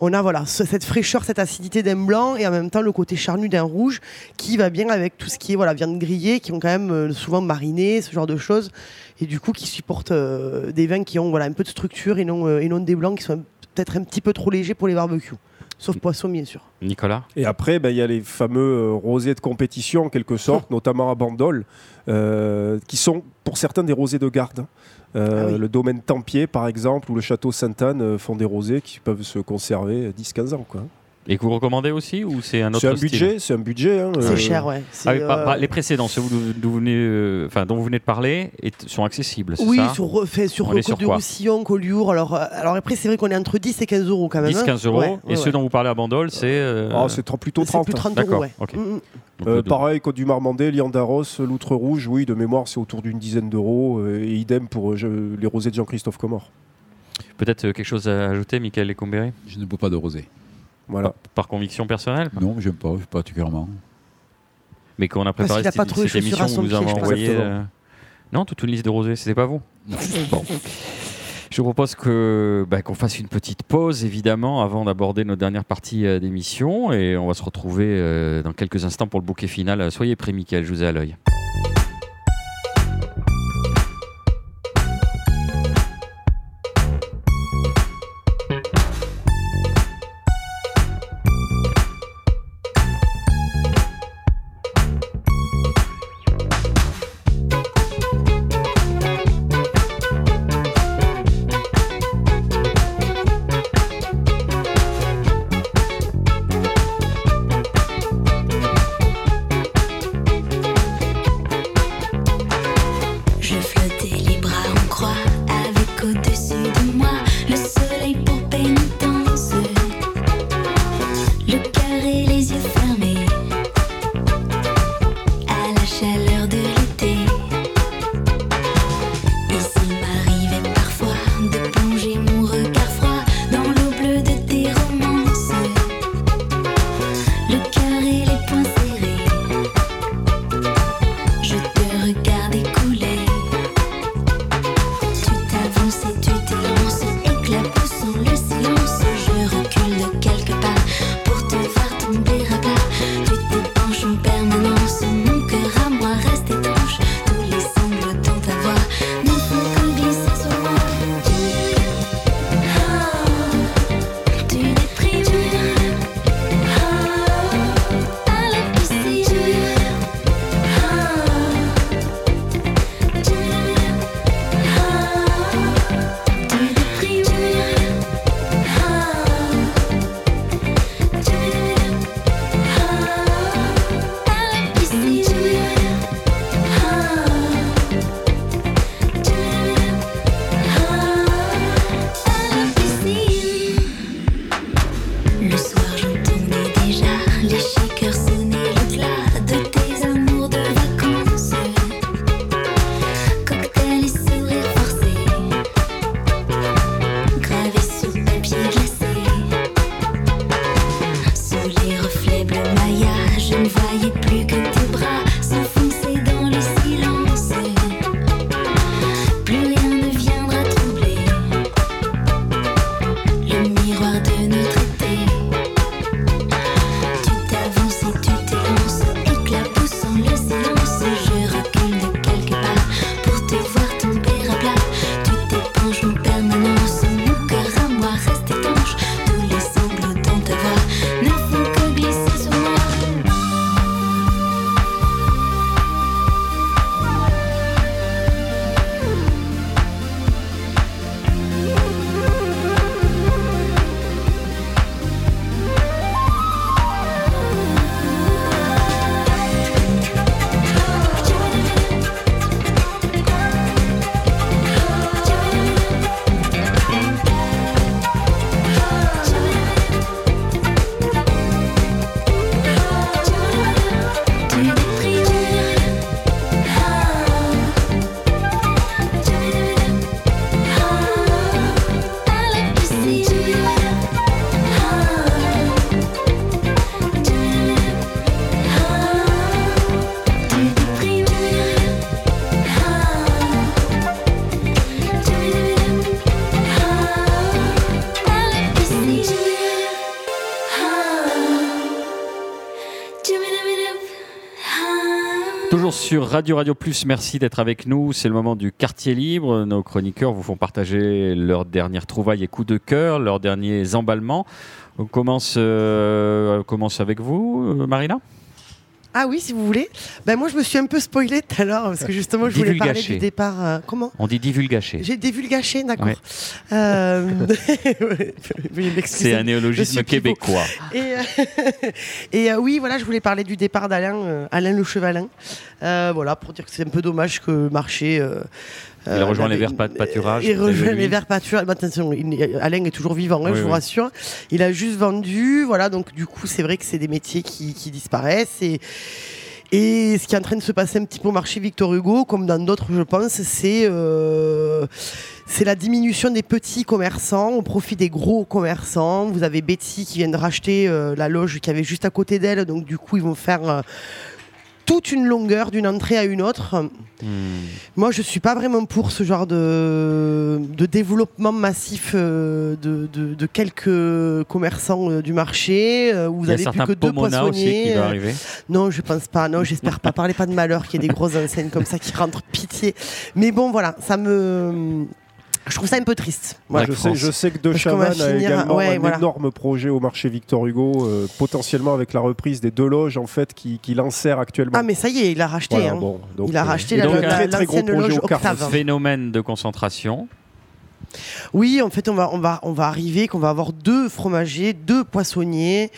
on a voilà cette fraîcheur, cette acidité d'un blanc, et en même temps le côté charnu d'un rouge qui va bien avec tout ce qui est voilà viande grillée, qui ont même euh, souvent marinés, ce genre de choses, et du coup qui supportent euh, des vins qui ont voilà, un peu de structure et non, euh, et non des blancs qui sont peut-être un petit peu trop légers pour les barbecues. Sauf poisson, bien sûr. Nicolas? Et après, ben, il y a les fameux rosés de compétition, en quelque sorte, notamment à Bandol, qui sont pour certains des rosés de garde. Ah le domaine Tempier, par exemple, ou le château Sainte-Anne font des rosés qui peuvent se conserver 10-15 ans. Quoi. Et que vous recommandez aussi ou c'est un autre C'est un budget, c'est un budget. Hein, c'est euh. cher, ouais. Ah euh, les précédents, ceux dont vous venez, euh, enfin, dont vous venez de parler, sont accessibles, Oui, ça sur, fait, sur Côte de Roussillon, Collioure. Alors, alors après, c'est vrai qu'on est entre 10 et 15 euros quand même. 10-15 hein. euros. et ceux dont vous parlez à Bandol, c'est. Ah, c'est plutôt 30. Plus 30 euros, ouais. Mm, mm. pareil, Côte du Marmandais, Liandaros, Loutre Rouge, oui, de mémoire, c'est autour d'une dizaine d'euros. et idem pour les rosés de Jean-Christophe Comor. Peut-être quelque chose à ajouter, Michael Lecombéry Je ne bois pas de rosé. Voilà. Par, conviction personnelle Non, j'aime pas, particulièrement. Mais quand on a préparé cette, cette émission, vous nous avez envoyé. Euh, non, toute une liste de rosés, c'était pas vous bon. Je vous propose que bah, qu'on fasse une petite pause, évidemment, avant d'aborder nos dernières parties euh, d'émission. Et on va se retrouver euh, dans quelques instants pour le bouquet final. Soyez prêts, Michael, je vous ai à l'œil. Radio Radio Plus. Merci d'être avec nous. C'est le moment du quartier libre. Nos chroniqueurs vous font partager leurs dernières trouvailles et coups de cœur, leurs derniers emballements. On commence, euh, commence avec vous, euh, Marina? Ah oui, si vous voulez. Ben moi, je me suis un peu spoilé tout à l'heure parce que justement, je voulais parler du départ. Euh, comment On dit divulgaché. J'ai divulgaché, d'accord. Euh, C'est un néologisme québécois. Et, et oui, voilà, je voulais parler du départ d'Alain, Alain Le Chevalin. voilà, pour dire que c'est un peu dommage que marché il a rejoint les verts pâturage. Il rejoint les verts pâturage. Attention, Alain est toujours vivant, hein, je vous rassure. Il a juste vendu. Voilà, donc du coup, c'est vrai que c'est des métiers qui, disparaissent. Et, et ce qui est en train de se passer un petit peu au marché Victor Hugo, comme dans d'autres, je pense, c'est euh, c'est la diminution des petits commerçants au profit des gros commerçants. Vous avez Betty qui vient de racheter euh, la loge qui avait juste à côté d'elle, donc du coup ils vont faire euh, toute une longueur d'une entrée à une autre. Hmm. Moi, je suis pas vraiment pour ce genre de, de développement massif euh, de, de, quelques commerçants euh, du marché euh, où vous avez plus que deux poissonniers. non, je pense pas. Non, j'espère pas. Parlez pas de malheur qu'il y ait des grosses enseignes comme ça qui rentrent pitié. Mais bon, voilà, ça me je trouve ça un peu triste. je, sais, que De Chavannes a également un énorme projet au marché Victor Hugo, euh, potentiellement avec la reprise des deux loges en fait qui, qui l'insère actuellement. Ah mais ça y est, il a racheté. Hein. il a euh, racheté la, très, très gros projet loge Octave. Phénomène de concentration. Oui, en fait, on va, on va, on va arriver qu'on va avoir deux fromagers, deux poissonniers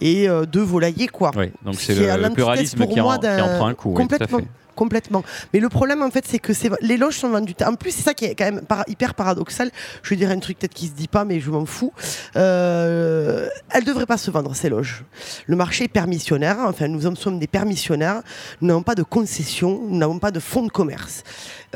et euh, deux volaillers, quoi. Oui, donc c'est le, pluralisme qui en, qui en, prend un coup. Complètement. Oui, complètement. Mais le problème, en fait, c'est que les loges sont vendues. En plus, c'est ça qui est quand même hyper paradoxal. Je vais dire un truc peut-être qui se dit pas, mais je m'en fous. Euh, elles devraient pas se vendre, ces loges. Le marché est permissionnaire. Enfin, nous sommes des permissionnaires. Nous n'avons pas de concession. Nous n'avons pas de fonds de commerce.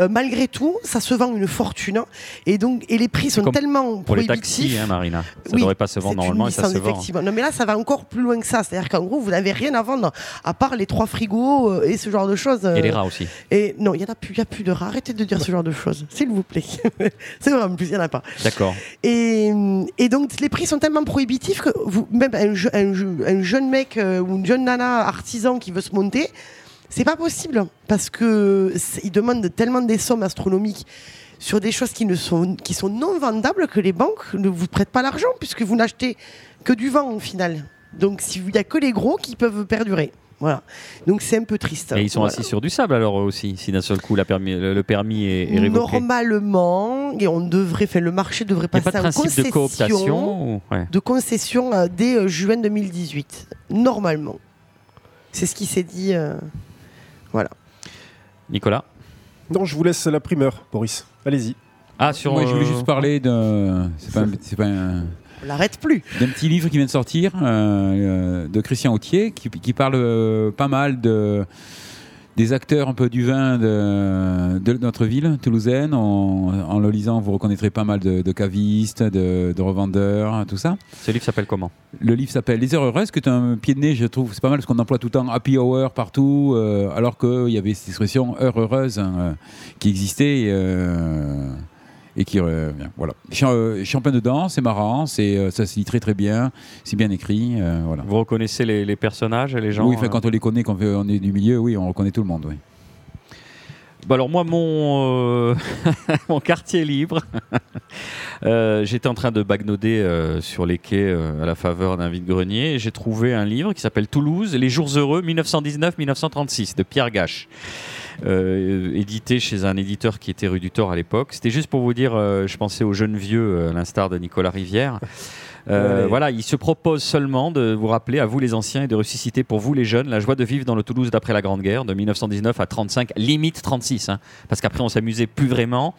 Euh, malgré tout, ça se vend une fortune. Et donc, et les prix sont tellement pour les taxis, hein, Marina. Ça ne devrait pas se vendre normalement et ça se vend. Non, mais là, ça va encore plus loin que ça. C'est-à-dire qu'en gros, vous n'avez rien à vendre à part les trois frigos euh, et ce genre de choses. Et les rats aussi. Et non, il n'y a plus, a plus de rats. Arrêtez de dire ce genre de choses, s'il vous plaît. c'est vrai, en plus, il n'y en a pas. D'accord. Et, et, donc, les prix sont tellement prohibitifs que vous, même un, un jeune mec euh, ou une jeune nana artisan qui veut se monter, c'est pas possible parce que ils demandent tellement des sommes astronomiques sur des choses qui ne sont qui sont non vendables que les banques ne vous prêtent pas l'argent puisque vous n'achetez que du vent au final. Donc il n'y a que les gros qui peuvent perdurer. Voilà. Donc c'est un peu triste. Et ils sont assis sur du sable alors aussi, si d'un seul coup la permis, le, permis est, révoqué. Normalement, et on devrait faire le marché devrait passer pas de concession, de cooptation de concession euh, dès euh, juin 2018. Normalement, c'est ce qui s'est dit. Euh, voilà. Nicolas Non, je vous laisse la primeur, Boris. Allez-y. Ah, sur. Moi, je voulais juste parler d'un. C'est pas, On l'arrête plus. D'un petit livre qui vient de sortir euh, euh, de Christian Autier qui, qui parle euh, pas mal de des acteurs un peu du vin de, de notre ville toulousaine. En, le lisant, vous reconnaîtrez pas mal de, cavistes, de, revendeurs, tout ça. Ce livre s'appelle comment? Le livre s'appelle Les heures heureuses, qui est un pied de nez, je trouve. C'est pas mal parce qu'on emploie tout le temps happy hour partout, euh, alors qu'il y avait cette expression heure heureuse hein, euh, qui existait. Euh, et qui euh, voilà. Euh, champion dedans, c'est marrant, c'est euh, ça se lit très très bien, c'est bien écrit, voilà. Vous reconnaissez les, personnages et les gens Oui, quand on les connaît, quand on est du milieu, oui, on reconnaît tout le monde, oui. Bah alors moi, mon, mon quartier libre, j'étais en train de bagnoder sur les quais à la faveur d'un vide-grenier et j'ai trouvé un livre qui s'appelle Toulouse, Les jours heureux 1919-1936 de Pierre Gache. Euh, édité chez un éditeur qui était rue du Thor à l'époque. C'était juste pour vous dire, euh, je pensais aux jeunes vieux, euh, à l'instar de Nicolas Rivière. Voilà, il se propose seulement de vous rappeler à vous les anciens et de ressusciter pour vous les jeunes la joie de vivre dans le Toulouse d'après la Grande Guerre de 1919 à 35, limite 36, hein, parce qu'après on s'amusait plus vraiment.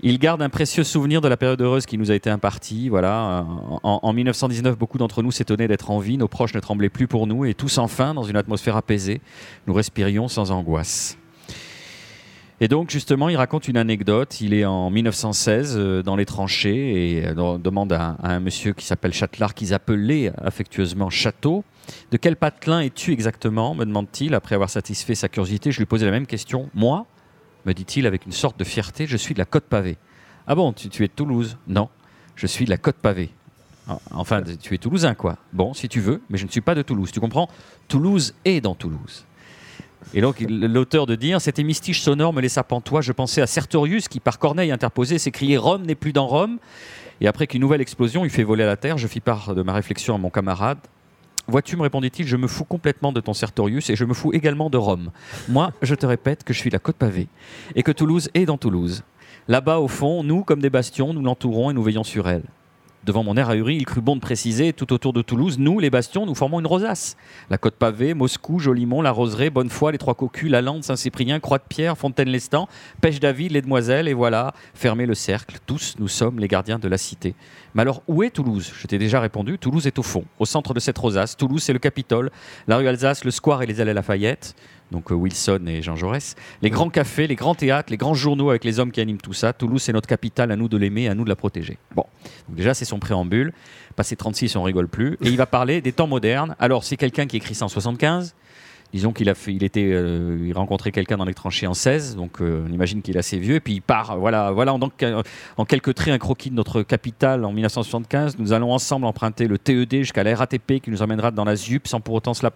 Il garde un précieux souvenir de la période heureuse qui nous a été impartie. Voilà. En, en 1919, beaucoup d'entre nous s'étonnaient d'être en vie, nos proches ne tremblaient plus pour nous, et tous enfin, dans une atmosphère apaisée, nous respirions sans angoisse. Et donc, justement, il raconte une anecdote. Il est en 1916 euh, dans les tranchées et euh, demande à, un monsieur qui s'appelle Châtelard, qu'ils appelaient affectueusement Château. De quel patelin es-tu exactement me demande-t-il. Après avoir satisfait sa curiosité, je lui posais la même question. Moi, me dit-il avec une sorte de fierté, je suis de la côte pavée. Ah bon, tu, tu es de Toulouse? Non, je suis de la côte pavée. Ah, enfin, tu es toulousain, quoi. Bon, si tu veux, mais je ne suis pas de Toulouse. Tu comprends? Toulouse est dans Toulouse. Et donc, l'auteur de dire Cet hémistiche sonore me laissa pantois. Je pensais à Sertorius qui, par Corneille interposé, s'écriait Rome n'est plus dans Rome. Et après qu'une nouvelle explosion eut fait voler la terre, je fis part de ma réflexion à mon camarade. Vois-tu, me répondit-il, je me fous complètement de ton Sertorius et je me fous également de Rome. Moi, je te répète que je suis la côte pavée et que Toulouse est dans Toulouse. Là-bas, au fond, nous, comme des bastions, nous l'entourons et nous veillons sur elle. Devant mon air ahuri, il crut bon de préciser, tout autour de Toulouse, nous, les bastions, nous formons une rosace. La côte pavée, Moscou, Jolimont, La Roseraie, Bonnefoy, les Trois Cocus, La Lande, Saint-Cyprien, Croix-de-Pierre, Fontaine-Lestan, Pêche-David, les Demoiselles, et voilà, fermez le cercle. Tous, nous sommes les gardiens de la cité. Mais alors, où est Toulouse? Je t'ai déjà répondu, Toulouse est au fond, au centre de cette rosace. Toulouse, c'est le Capitole, la rue Alsace, le square et les allées Lafayette donc euh, Wilson et Jean Jaurès. Les grands cafés, les grands théâtres, les grands journaux avec les hommes qui animent tout ça. Toulouse, c'est notre capitale, à nous de l'aimer, à nous de la protéger. Bon, donc déjà, c'est son préambule. Passé 36, on rigole plus. Et il va parler des temps modernes. Alors, c'est quelqu'un qui écrit ça en 75. Disons qu'il a fait, il était, euh, il rencontrait quelqu'un dans les tranchées en 16, donc euh, on imagine qu'il est assez vieux. Et puis il part, voilà, voilà, en, en quelques traits, un croquis de notre capitale en 1975. Nous allons ensemble emprunter le TED jusqu'à la RATP qui nous emmènera dans la ZUP sans pour autant cela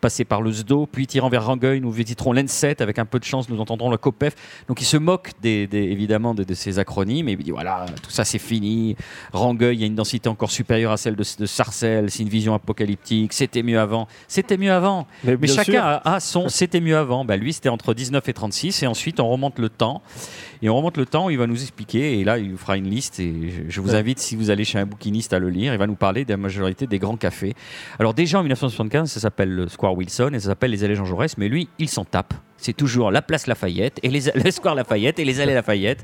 passer par le SDO. Puis tirant vers Rangueil, nous visiterons l'ENSET. Avec un peu de chance, nous entendrons le COPEF. Donc il se moque des, évidemment de, ces acronymes et il dit voilà, tout ça c'est fini. Rangueil, il y a une densité encore supérieure à celle de, Sarcelles. C'est une vision apocalyptique. C'était mieux avant. C'était mieux avant. Mais, Mais chacun à son c'était mieux avant. Bah, lui, c'était entre 19 et 36. Et ensuite, on remonte le temps. Et on remonte le temps où il va nous expliquer. Et là, il vous fera une liste. Et je vous invite, si vous allez chez un bouquiniste, à le lire. Il va nous parler de la majorité des grands cafés. Alors, déjà en 1975, ça s'appelle le Square Wilson et ça s'appelle les Allées Jean Jaurès. Mais lui, il s'en tape. C'est toujours la place Lafayette et les, le Square Lafayette et les allées Lafayette.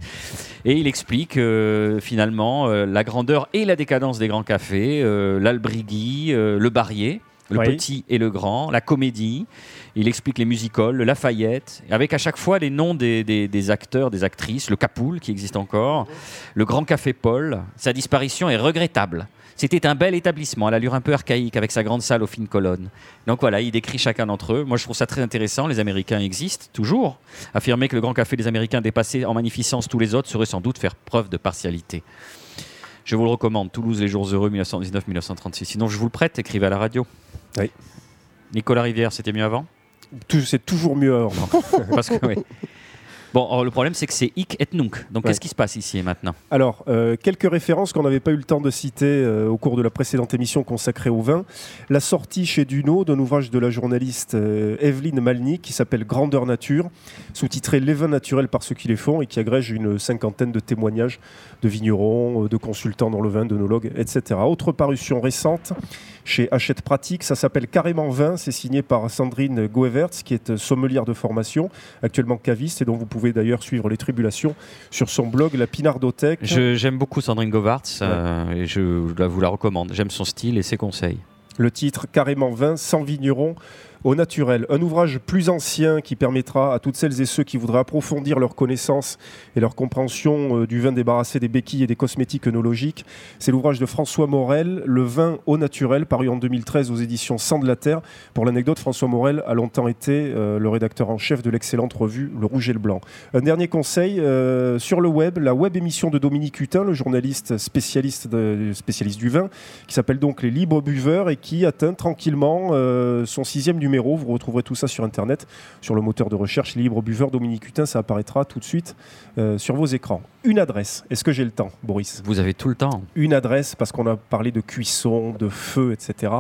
Et il explique euh, finalement euh, la grandeur et la décadence des grands cafés, euh, le Barrier le petit et le grand, la comédie. Il explique les musicals, le Lafayette, avec à chaque fois les noms des, acteurs, des actrices, le Capoul qui existe encore, le Grand Café Paul. Sa disparition est regrettable. C'était un bel établissement, à l'allure un peu archaïque, avec sa grande salle aux fines colonnes. Donc voilà, il décrit chacun d'entre eux. Moi, je trouve ça très intéressant. Les Américains existent toujours. Affirmer que le Grand Café des Américains dépassait en magnificence tous les autres serait sans doute faire preuve de partialité. Je vous le recommande, Toulouse, les jours heureux, 1919-1936. Sinon, je vous le prête, écrivez à la radio. Oui. Nicolas Rivière, c'était mieux avant? C'est toujours mieux avant. Parce que, oui. Bon, le problème, c'est que c'est hic et nunc. Donc, qu'est-ce qui se passe ici et maintenant? Alors, euh, quelques références qu'on n'avait pas eu le temps de citer euh, au cours de la précédente émission consacrée au vin. La sortie chez Duno d'un ouvrage de la journaliste euh, Evelyne Malny qui s'appelle Grandeur Nature, sous-titré Les vins naturels par ceux qui les font et qui agrège une cinquantaine de témoignages de vignerons, de consultants dans le vin, d'onologues, etc. Autre parution récente chez Hachette Pratique, ça s'appelle Carrément Vin, c'est signé par Sandrine Goevertz qui est sommelière de formation, actuellement caviste et dont vous pouvez d'ailleurs suivre les tribulations sur son blog La Pinardothèque. J'aime beaucoup Sandrine Govartz euh, et je, je vous la recommande. J'aime son style et ses conseils. Le titre Carrément vin, sans vigneron, au naturel. Un ouvrage plus ancien qui permettra à toutes celles et ceux qui voudraient approfondir leur connaissance et leur compréhension euh, du vin débarrassé des béquilles et des cosmétiques œnologiques. C'est l'ouvrage de François Morel, Le vin au naturel, paru en 2013 aux éditions Sang de la Terre. Pour l'anecdote, François Morel a longtemps été euh, le rédacteur en chef de l'excellente revue Le Rouge et le Blanc. Un dernier conseil, euh, sur le web, la web émission de Dominique Hutin, le journaliste spécialiste, spécialiste du vin, qui s'appelle donc Les Libres Buveurs et qui atteint tranquillement son sixième numéro vous retrouverez tout ça sur Internet, sur le moteur de recherche Libre Buveur Dominique Hutin. Ça apparaîtra tout de suite euh, sur vos écrans. Une adresse. Est-ce que j'ai le temps, Boris? Vous avez tout le temps. Une adresse, parce qu'on a parlé de cuisson, de feu, etc.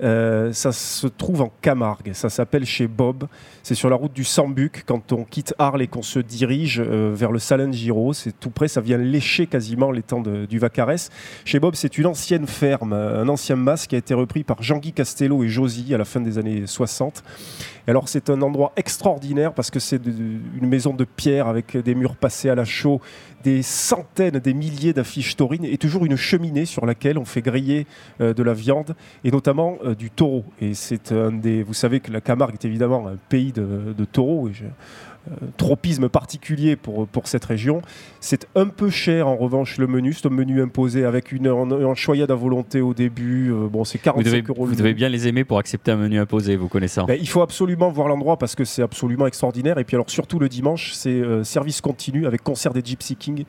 Euh, ça se trouve en Camargue. Ça s'appelle chez Bob. C'est sur la route du Sambuc quand on quitte Arles et qu'on se dirige euh, vers le Salin de Giro. C'est tout près. Ça vient lécher quasiment les temps du Vacarès. Chez Bob, c'est une ancienne ferme, un ancien mas qui a été repris par Jean-Guy Castello et Josie à la fin des années 60. Alors, c'est un endroit extraordinaire parce que c'est une maison de pierre avec des murs passés à la chaux, des centaines, des milliers d'affiches taurines et toujours une cheminée sur laquelle on fait griller euh, de la viande et notamment euh, du taureau. Et c'est un des. Vous savez que la Camargue est évidemment un pays de, taureaux. Tropisme particulier pour, pour cette région. C'est un peu cher en revanche le menu, c'est un menu imposé avec une, un, choyade à volonté au début. bon, c'est 45 vous devez, euros. Vous devez bien les aimer pour accepter un menu imposé, vous connaissez ben, Il faut absolument voir l'endroit parce que c'est absolument extraordinaire. Et puis alors surtout le dimanche, c'est service continu avec concert des Gypsy King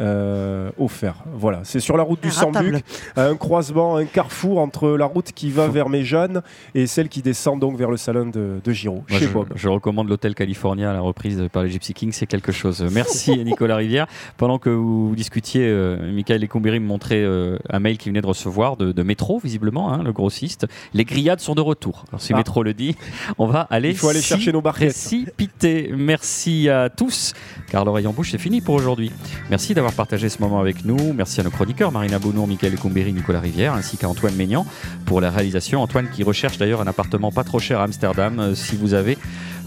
euh, offert. Voilà, c'est sur la route du Sambuc, un croisement, un carrefour entre la route qui va vers Méjeanne et celle qui descend donc vers le salon de, de Giraud, chez je, Bob. Je recommande l'hôtel California à la reprise par les Gypsy Kings, c'est quelque chose. Merci Nicolas Rivière. Pendant que vous discutiez, euh, Michael Lecombéry me montrait euh, un mail qu'il venait de recevoir de, Métro, visiblement, hein, le grossiste. Les grillades sont de retour. Alors, si ah. Métro le dit, on va aller. Il faut aller chercher nos barquettes. Précipiter. Merci à tous, car l'oreille en bouche, c'est fini pour aujourd'hui. Merci d'avoir partager ce moment avec nous. Merci à nos chroniqueurs, Marina Bonour, Michael Combéry, Nicolas Rivière, ainsi qu'à Antoine Maignan pour la réalisation. Antoine qui recherche d'ailleurs un appartement pas trop cher à Amsterdam. Euh, si vous avez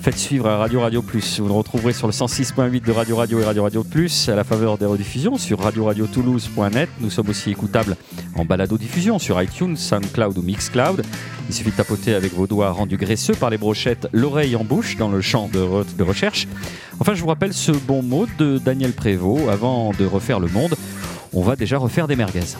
Faites suivre à Radio Radio Plus. Vous le retrouverez sur le 106.8 de Radio Radio et Radio Radio Plus à la faveur des rediffusions sur radio-radio-toulouse.net. Nous sommes aussi écoutables en balado-diffusion sur iTunes, SoundCloud ou Mixcloud. Il suffit de tapoter avec vos doigts rendus graisseux par les brochettes l'oreille en bouche dans le champ de, de recherche. Enfin, je vous rappelle ce bon mot de Daniel Prévost. Avant de refaire le monde, on va déjà refaire des merguez.